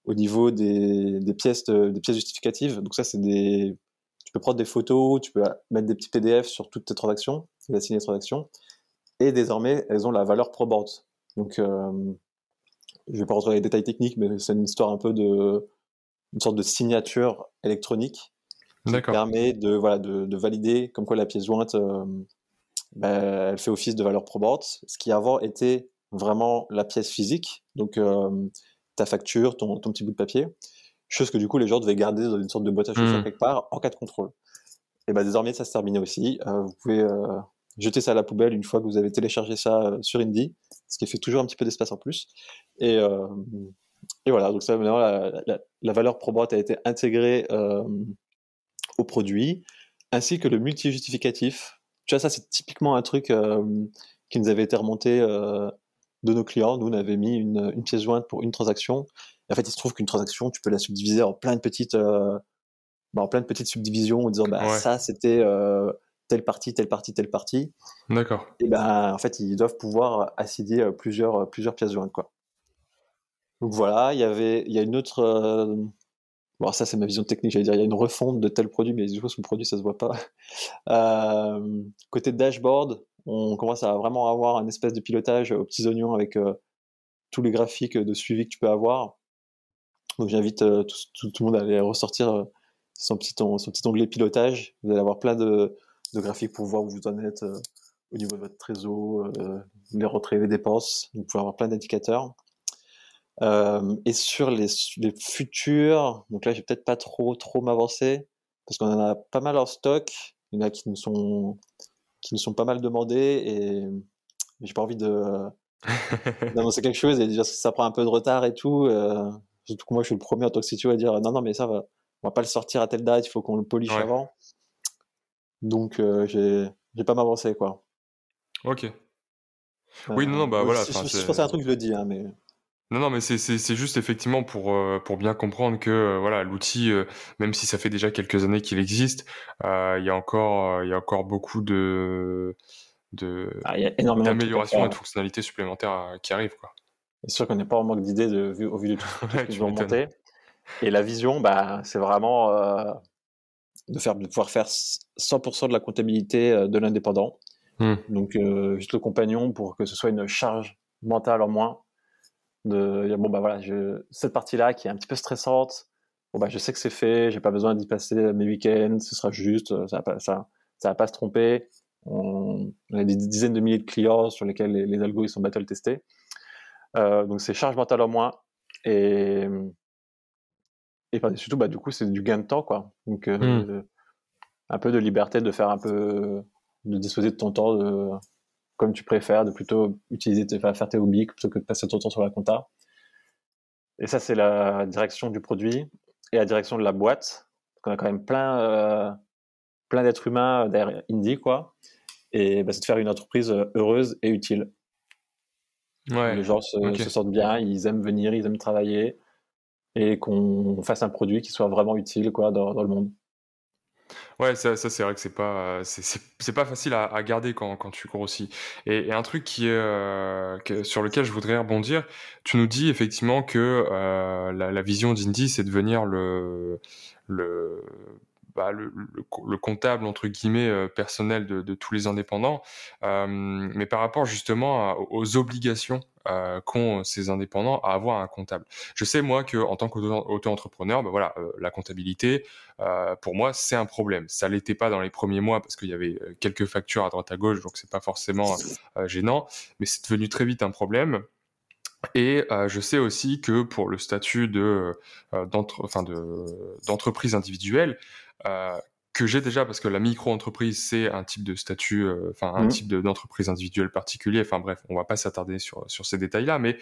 au niveau des, pièces justificatives. Donc ça, c'est tu peux prendre des photos, tu peux mettre des petits PDF sur toutes tes transactions, les assigner les transactions, et désormais elles ont la valeur probante. Donc euh, je vais pas rentrer dans les détails techniques, mais c'est une histoire un peu de une sorte de signature électronique qui permet de voilà de, de, valider comme quoi la pièce jointe euh, ben, elle fait office de valeur probante, ce qui avant était vraiment la pièce physique, donc ta facture, ton, ton, petit bout de papier, chose que du coup les gens devaient garder dans une sorte de boîte à chaussures mmh. quelque part en cas de contrôle. Et ben désormais ça se terminait aussi. vous pouvez jeter ça à la poubelle une fois que vous avez téléchargé ça sur Indie, ce qui fait toujours un petit peu d'espace en plus. Et, et voilà, donc ça maintenant la, la, valeur probante a été intégrée au produit, ainsi que le multi-justificatif. Tu vois, ça c'est typiquement un truc qui nous avait été remonté de nos clients. Nous, on avait mis une, une pièce jointe pour une transaction. Et en fait, il se trouve qu'une transaction, tu peux la subdiviser en plein de petites, euh, bah, en plein de petites subdivisions en disant, bah, ça, c'était euh, telle partie, telle partie, telle partie. D'accord. Et ben, en fait, ils doivent pouvoir assidier euh, plusieurs, plusieurs pièces jointes, quoi. Donc voilà, il y avait, il y a une autre, bon, ça c'est ma vision technique, j'allais dire, il y a une refonte de tel produit, mais du coup, le produit, ça se voit pas. *laughs* côté dashboard, on commence à vraiment avoir un espèce de pilotage aux petits oignons avec euh, tous les graphiques de suivi que tu peux avoir. Donc j'invite euh, tout, le monde à aller ressortir euh, son, petit, son petit onglet pilotage. Vous allez avoir plein de, graphiques pour voir où vous en êtes au niveau de votre trésor, les retraits, les dépenses. Vous pouvez avoir plein d'indicateurs. Et sur les, les, futurs, donc là, je vais peut-être pas trop trop m'avancer parce qu'on en a pas mal en stock. Il y en a qui nous sont qui nous sont pas mal demandés et j'ai pas envie de *laughs* d'annoncer quelque chose et dire que ça prend un peu de retard et tout. Euh, surtout que moi, je suis le premier en tant que CTO à dire non, non, mais ça va, on va pas le sortir à telle date, il faut qu'on le polish avant. Donc, euh, j'ai, j'ai pas m'avancer quoi. Ok. oui, non, non, bah voilà. Je, je, je, c'est un truc que je le dis, hein, mais. Non, non, mais c'est juste effectivement pour, euh, pour bien comprendre que euh, voilà l'outil, euh, même si ça fait déjà quelques années qu'il existe, il y a encore il y a encore beaucoup de de ah, d'améliorations et de fonctionnalités supplémentaires qui arrivent quoi. C'est sûr qu'on n'est pas en manque d'idées au vu de tout ce qu'ils vont monter. Et la vision, bah, c'est vraiment de faire de pouvoir faire 100% de la comptabilité de l'indépendant. Mmh. Donc juste le compagnon pour que ce soit une charge mentale en moins de bon bah voilà je, cette partie là qui est un petit peu stressante bon bah je sais que c'est fait j'ai pas besoin d'y passer mes week-ends ce sera juste ça va pas, ça, ça va pas se tromper. On, a des dizaines de milliers de clients sur lesquels les, les algos ils sont battle testés. Euh, donc c'est charge mentale en moins et et surtout bah du coup c'est du gain de temps quoi. Donc euh, hmm. un peu de liberté de faire un peu de disposer de ton temps de comme tu préfères, de plutôt utiliser tes, faire tes hobbies plutôt que de passer ton temps sur la compta. Et ça, c'est la direction du produit et la direction de la boîte. On a quand même plein, euh, plein d'êtres humains derrière Indie, quoi. Et bah, c'est de faire une entreprise euh, heureuse et utile. Ouais. Les gens se, sentent bien, ils aiment venir, ils aiment travailler et qu'on fasse un produit qui soit vraiment utile quoi, dans le monde. Ouais, ça, c'est vrai que c'est pas, c'est pas facile à, garder quand, quand tu grossis. Et, et un truc qui est, euh, sur lequel je voudrais rebondir, tu nous dis effectivement que euh, la, vision d'Indy, c'est devenir le, le bah, le, le, comptable entre guillemets euh, personnel de, de, tous les indépendants, euh, mais par rapport justement aux obligations euh, qu'ont ces indépendants à avoir un comptable. Je sais moi que en tant qu'auto-entrepreneur, bah, voilà, euh, la comptabilité euh, pour moi c'est un problème. Ça l'était pas dans les premiers mois parce qu'il y avait quelques factures à droite à gauche, donc c'est pas forcément gênant, mais c'est devenu très vite un problème. Et euh, je sais aussi que pour le statut de d'entreprise individuelle, euh, que j'ai déjà parce que la micro-entreprise c'est un type de statut, euh, enfin un mmh. type d'entreprise individuelle particulier. Enfin bref, on va pas s'attarder sur sur ces détails-là, mais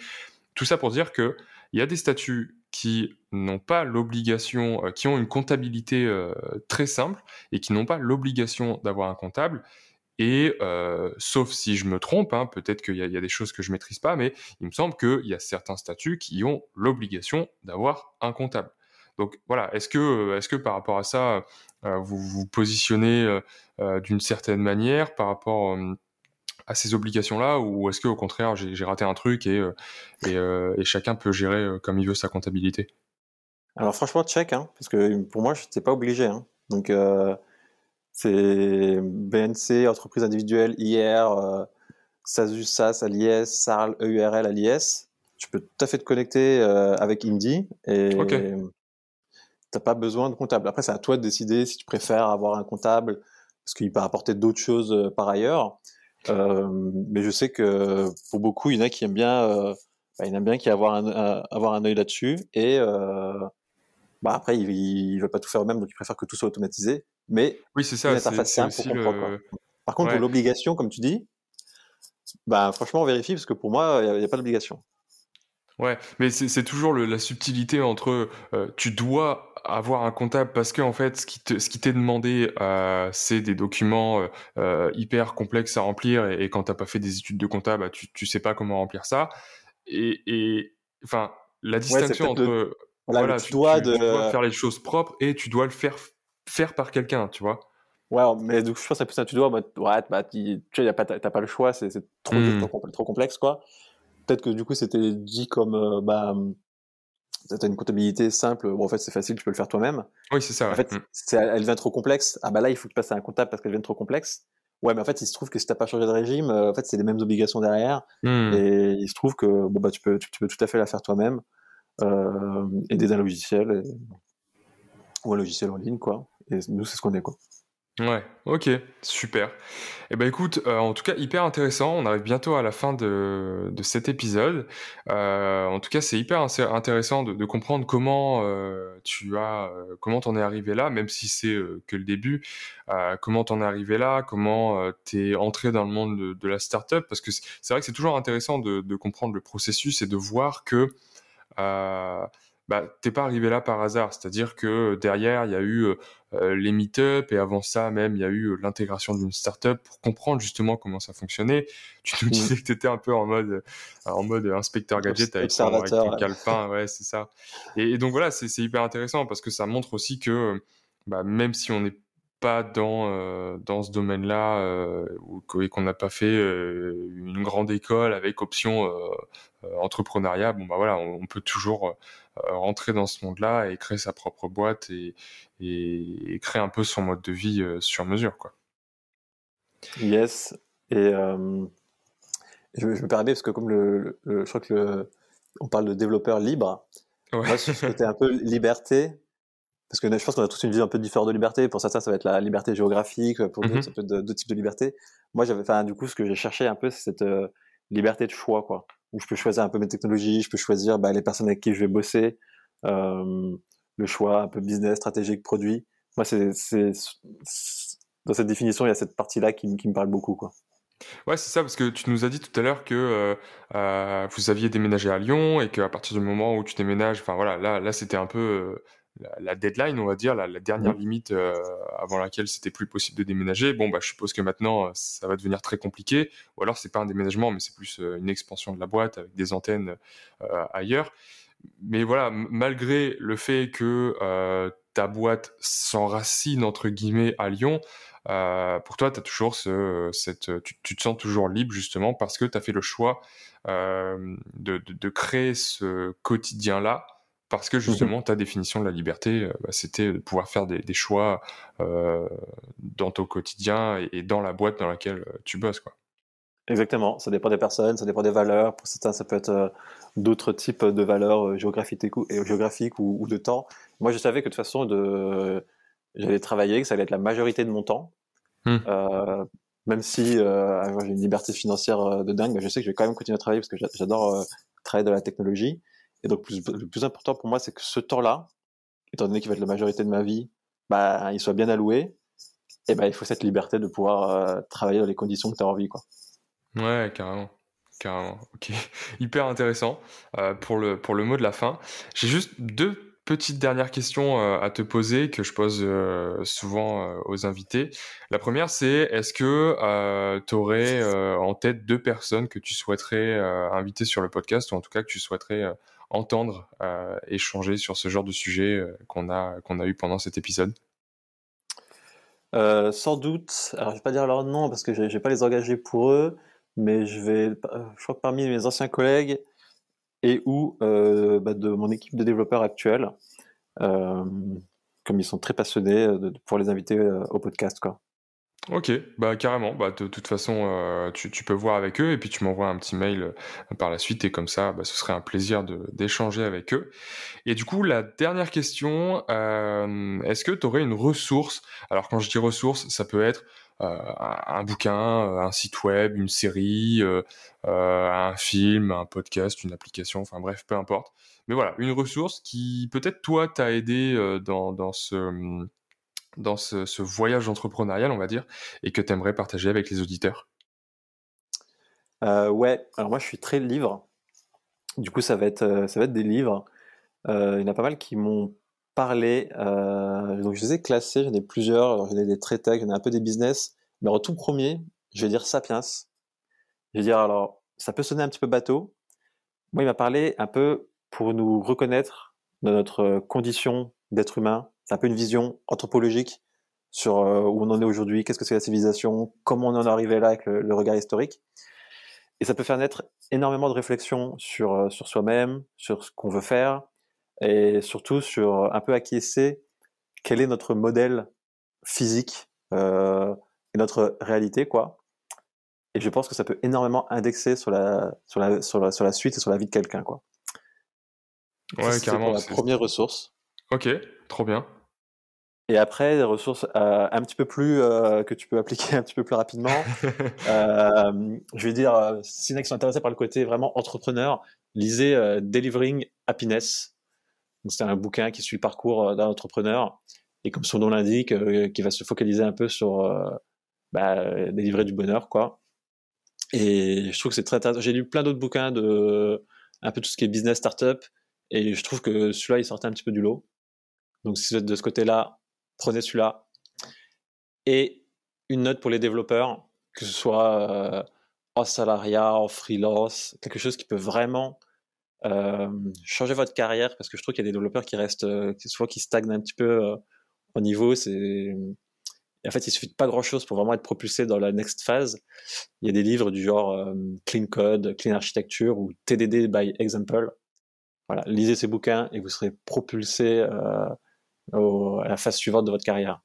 tout ça pour dire que il y a des statuts qui n'ont pas l'obligation, euh, qui ont une comptabilité très simple et qui n'ont pas l'obligation d'avoir un comptable. Et sauf si je me trompe, hein, peut-être qu'il y, y, a des choses que je maîtrise pas, mais il me semble qu'il y a certains statuts qui ont l'obligation d'avoir un comptable. Donc voilà, est-ce que, euh, est-ce que par rapport à ça, euh, vous vous positionnez euh, d'une certaine manière par rapport à ces obligations-là, ou est-ce que au contraire j'ai raté un truc et, et, chacun peut gérer comme il veut sa comptabilité? Alors franchement, check, hein, parce que pour moi, je n'étais pas obligé. Hein. Donc c'est BNC, entreprise individuelle, IR, SASU, SAS, l'IS, SARL, EURL, à l'IS. Tu peux tout à fait te connecter avec Indie et t'as pas besoin de comptable. Après, c'est à toi de décider si tu préfères avoir un comptable parce qu'il peut apporter d'autres choses euh, par ailleurs. mais je sais que pour beaucoup, il y en a qui aiment bien, bah, il aime bien qui avoir un, avoir un œil là-dessus et bah après, ils, ne veulent pas tout faire eux-mêmes, donc ils préfèrent que tout soit automatisé. Mais oui, c'est ça. C'est simple pour comprendre. Par contre, pour l'obligation, comme tu dis, bah franchement, on vérifie parce que pour moi, il n'y a, pas d'obligation. Ouais, mais c'est toujours la subtilité entre euh, tu dois avoir un comptable parce que en fait ce qui ce qui t'est demandé euh, c'est des documents euh, hyper complexes à remplir et, quand quand t'as pas fait des études de comptable bah, tu tu sais pas comment remplir ça et enfin la distinction entre voilà, tu, dois, de... faire les choses propres et tu dois le faire faire par quelqu'un, tu vois. Ouais, mais donc je pense que plus un tu dois, bah, ouais, bah, tu n'as pas, pas le choix, c'est trop, mmh. trop, complexe, quoi. Peut-être que du coup, c'était dit comme, euh, bah, t'as une comptabilité simple, bon, en fait, c'est facile, tu peux le faire toi-même. Oui, c'est ça. En fait, mmh. elle devient trop complexe. Ah, bah là, il faut que tu passes à un comptable parce qu'elle devient trop complexe. Ouais, mais en fait, il se trouve que si t'as pas changé de régime, euh, en fait, c'est les mêmes obligations derrière. Mmh. Et il se trouve que, bon, bah, tu peux, tu peux tout à fait la faire toi-même euh, aider d'un logiciel ou un logiciel en ligne, quoi. Et nous, c'est ce qu'on est, quoi. Ouais, ok, super. eh ben écoute, euh, en tout cas hyper intéressant. On arrive bientôt à la fin de, de cet épisode. Euh, en tout cas, c'est hyper intéressant de, comprendre comment euh, tu as, comment t'en es arrivé là, même si c'est que le début. comment t'en es arrivé là, comment t'es entré dans le monde de, la startup, parce que c'est vrai que c'est toujours intéressant de, comprendre le processus et de voir que bah, t'es pas arrivé là par hasard. C'est-à-dire que derrière, il y a eu euh, les meet-up et avant ça même, il y a eu l'intégration d'une startup pour comprendre justement comment ça fonctionnait. *laughs* Tu nous mmh. disais que tu étais un peu en mode, euh, en mode inspecteur gadget avec ton, avec ton calepin. Ouais, c'est ça. Et, donc voilà, c'est hyper intéressant parce que ça montre aussi que bah, même si on n'est pas dans euh, dans ce domaine-là euh, et qu'on n'a pas fait euh, une grande école avec option entrepreneuriat, bon bah voilà, on, peut toujours rentrer dans ce monde-là et créer sa propre boîte et, et, créer un peu son mode de vie sur mesure, quoi. Yes. Et je, me permets parce que comme le, je crois que le, on parle de développeur libre, ouais. moi, c'était un peu liberté parce que je pense qu'on a tous une vision un peu différente de liberté. Pour certains, ça va être la liberté géographique. Pour d'autres, ça peut être deux types de liberté. Moi, j'avais, enfin, du coup, ce que j'ai cherché un peu, c'est cette euh, liberté de choix, quoi. Où je peux choisir un peu mes technologies, je peux choisir bah, les personnes avec qui je vais bosser, euh, le choix un peu business, stratégique, produit. Moi, c'est, c'est dans cette définition, il y a cette partie-là qui, qui me parle beaucoup, quoi. Ouais, c'est ça, parce que tu nous as dit tout à l'heure que euh, euh vous aviez déménagé à Lyon et qu'à partir du moment où tu déménages, enfin voilà, là, là c'était un peu la, deadline, on va dire, la, dernière mmh. limite euh, avant laquelle c'était plus possible de déménager. Bon, bah, je suppose que maintenant, euh, ça va devenir très compliqué. Ou alors, c'est pas un déménagement, mais c'est plus euh, une expansion de la boîte avec des antennes ailleurs. Mais voilà, malgré le fait que ta boîte s'enracine entre guillemets à Lyon, pour toi, as toujours ce, cette, tu, te sens toujours libre justement parce que tu as fait le choix de, de, créer ce quotidien-là parce que mmh justement, ta définition de la liberté, euh, bah, c'était de pouvoir faire des, choix euh, dans ton quotidien et, dans la boîte dans laquelle euh, tu bosses. Quoi. Exactement, ça dépend des personnes, ça dépend des valeurs. Pour certains, ça peut être d'autres types de valeurs géographiques, et, géographiques ou, de temps. Moi, je savais que de toute façon, de... j'allais travailler, que ça allait être la majorité de mon temps. Mmh. même si j'ai une liberté financière de dingue, je sais que je vais quand même continuer à travailler parce que j'adore travailler dans la technologie. Et donc, le plus important pour moi, c'est que ce temps-là, étant donné qu'il va être la majorité de ma vie, bah, il soit bien alloué. Et ben, il faut cette liberté de pouvoir euh, travailler dans les conditions que tu as envie, quoi. Ouais, carrément. Carrément. Ok. *laughs* Hyper intéressant euh, pour, le, pour le mot de la fin. J'ai juste deux petites dernières questions euh, à te poser que je pose souvent aux invités. La première, c'est est-ce que tu aurais en tête deux personnes que tu souhaiterais inviter sur le podcast ou en tout cas que tu souhaiterais entendre euh, échanger sur ce genre de sujet euh, qu'on a, eu pendant cet épisode? Euh, Sans doute. Alors, je vais pas dire leur nom parce que je vais pas les engager pour eux, mais je vais, je crois parmi mes anciens collègues et ou bah, de mon équipe de développeurs actuels, comme ils sont très passionnés, pour les inviter au podcast, quoi. Ok, bah carrément. Bah de, toute façon, euh, tu, tu, peux voir avec eux et puis tu m'envoies un petit mail euh, par la suite et comme ça, bah, ce serait un plaisir d'échanger avec eux. Et du coup, la dernière question, euh, est-ce que tu aurais une ressource? Alors quand je dis ressource, ça peut être un bouquin, un site web, une série, un film, un podcast, une application, enfin bref, peu importe. Mais voilà, une ressource qui peut-être toi t'a aidé dans, dans ce dans ce, voyage entrepreneurial, on va dire, et que tu aimerais partager avec les auditeurs Ouais, alors moi je suis très livre. Du coup, ça va être, ça va être des livres. il y en a pas mal qui m'ont parlé. donc je les ai classés, j'en ai plusieurs. J'en ai des très tech, j'en ai un peu des business. Mais en tout premier, je vais dire Sapiens. Je vais dire, alors, ça peut sonner un petit peu bateau. Moi, il m'a parlé un peu pour nous reconnaître dans notre condition d'être humain. C'est un peu une vision anthropologique sur où on en est aujourd'hui, qu'est-ce que c'est la civilisation, comment on en est arrivé là avec le, regard historique. Et ça peut faire naître énormément de réflexions sur, sur soi-même, sur ce qu'on veut faire, et surtout sur un peu acquiescer quel est notre modèle physique euh, et notre réalité, quoi. Et je pense que ça peut énormément indexer sur la, sur la, sur la, sur la suite et sur la vie de quelqu'un, quoi. Ouais, c'est carrément. la première ressource. Ok, trop bien. Et après, des ressources euh, un petit peu plus euh, que tu peux appliquer *laughs* un petit peu plus rapidement. *laughs* euh, je vais dire, si qui sont intéressés par le côté vraiment entrepreneur, lisez Delivering Happiness c'est un bouquin qui suit le parcours euh, d'un entrepreneur et comme son nom l'indique, euh, qui va se focaliser un peu sur euh, bah, délivrer du bonheur, quoi. Et je trouve que c'est très intéressant. J'ai lu plein d'autres bouquins de un peu tout ce qui est business startup et je trouve que celui-là il sortait un petit peu du lot. Donc si vous êtes de ce côté-là, prenez celui-là. Et une note pour les développeurs, que ce soit en salariat, en freelance, quelque chose qui peut vraiment euh, changez votre carrière parce que je trouve qu'il y a des développeurs qui restent, euh, soit qui stagnent un petit peu euh, au niveau. C'est en fait, il suffit de pas grand chose pour vraiment être propulsé dans la next phase. Il y a des livres du genre euh, Clean Code, Clean Architecture ou TDD by Example. Voilà, lisez ces bouquins et vous serez propulsé euh, au, à la phase suivante de votre carrière.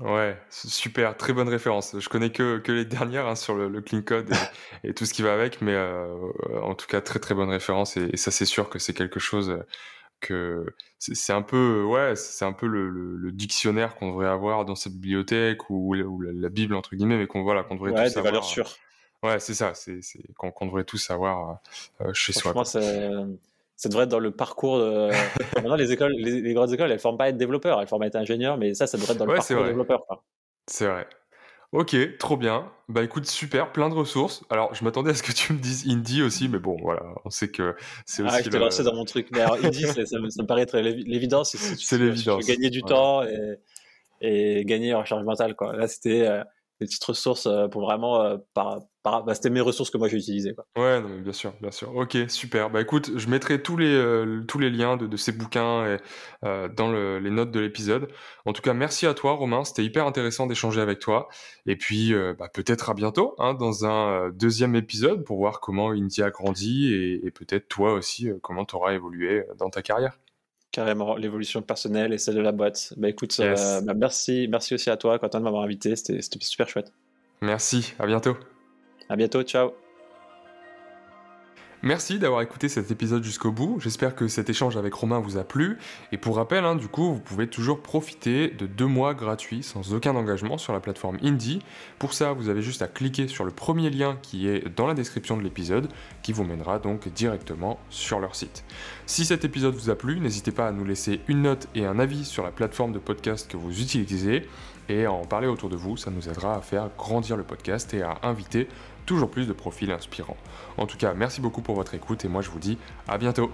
Ouais, super, très bonne référence. Je connais que, que les *laughs* dernières hein, sur le, clean code *laughs* et, tout ce qui va avec, mais euh, en tout cas très très bonne référence et, ça c'est sûr que c'est quelque chose que c'est un peu ouais c'est un peu le, le, dictionnaire qu'on devrait avoir dans cette bibliothèque ou, la, Bible entre guillemets, mais qu'on voilà qu'on devrait ouais, tous des valeurs sûres. Ouais, c'est ça, c'est qu'on devrait tous savoir euh, chez soi. Franchement, ça devrait être dans le parcours. De... *laughs* Maintenant, les écoles, les, grandes écoles, elles forment pas à être développeurs, elles forment à être ingénieurs, mais ça, ça devrait être dans le parcours de développeur. C'est vrai. Ok, trop bien. Bah écoute, super, plein de ressources. Alors, je m'attendais à ce que tu me dises indie aussi, mais bon, voilà, on sait que c'est aussi. Ah, je t'ai lancé dans mon truc. Mais alors, indie, ça, ça, me, paraît être l'évidence. C'est l'évidence. gagner du temps et, et, gagner en charge mentale, quoi. Là, c'était euh, des petites ressources euh, pour vraiment euh, par, bah, c'était mes ressources que moi j'ai utilisées. Quoi. Ouais, bien sûr, bien sûr. Ok, super. Bah écoute, je mettrai tous les, euh, tous les liens de, ces bouquins et, dans le, les notes de l'épisode. En tout cas, merci à toi, Romain. C'était hyper intéressant d'échanger avec toi. Et puis, bah, peut-être à bientôt hein, dans un deuxième épisode pour voir comment India a grandi et peut-être toi aussi, comment tu auras évolué dans ta carrière. Carrément, l'évolution personnelle et celle de la boîte. Bah écoute, bah, merci, merci aussi à toi, Quentin, de m'avoir invité. C'était super chouette. Merci, à bientôt. À bientôt, ciao. Merci d'avoir écouté cet épisode jusqu'au bout. J'espère que cet échange avec Romain vous a plu. Et pour rappel, hein, du coup, vous pouvez toujours profiter de deux mois gratuits sans aucun engagement sur la plateforme Indie. Pour ça, vous avez juste à cliquer sur le premier lien qui est dans la description de l'épisode, qui vous mènera donc directement sur leur site. Si cet épisode vous a plu, n'hésitez pas à nous laisser une note et un avis sur la plateforme de podcast que vous utilisez et à en parler autour de vous, ça nous aidera à faire grandir le podcast et à inviter toujours plus de profils inspirants. En tout cas, merci beaucoup pour votre écoute et moi je vous dis à bientôt.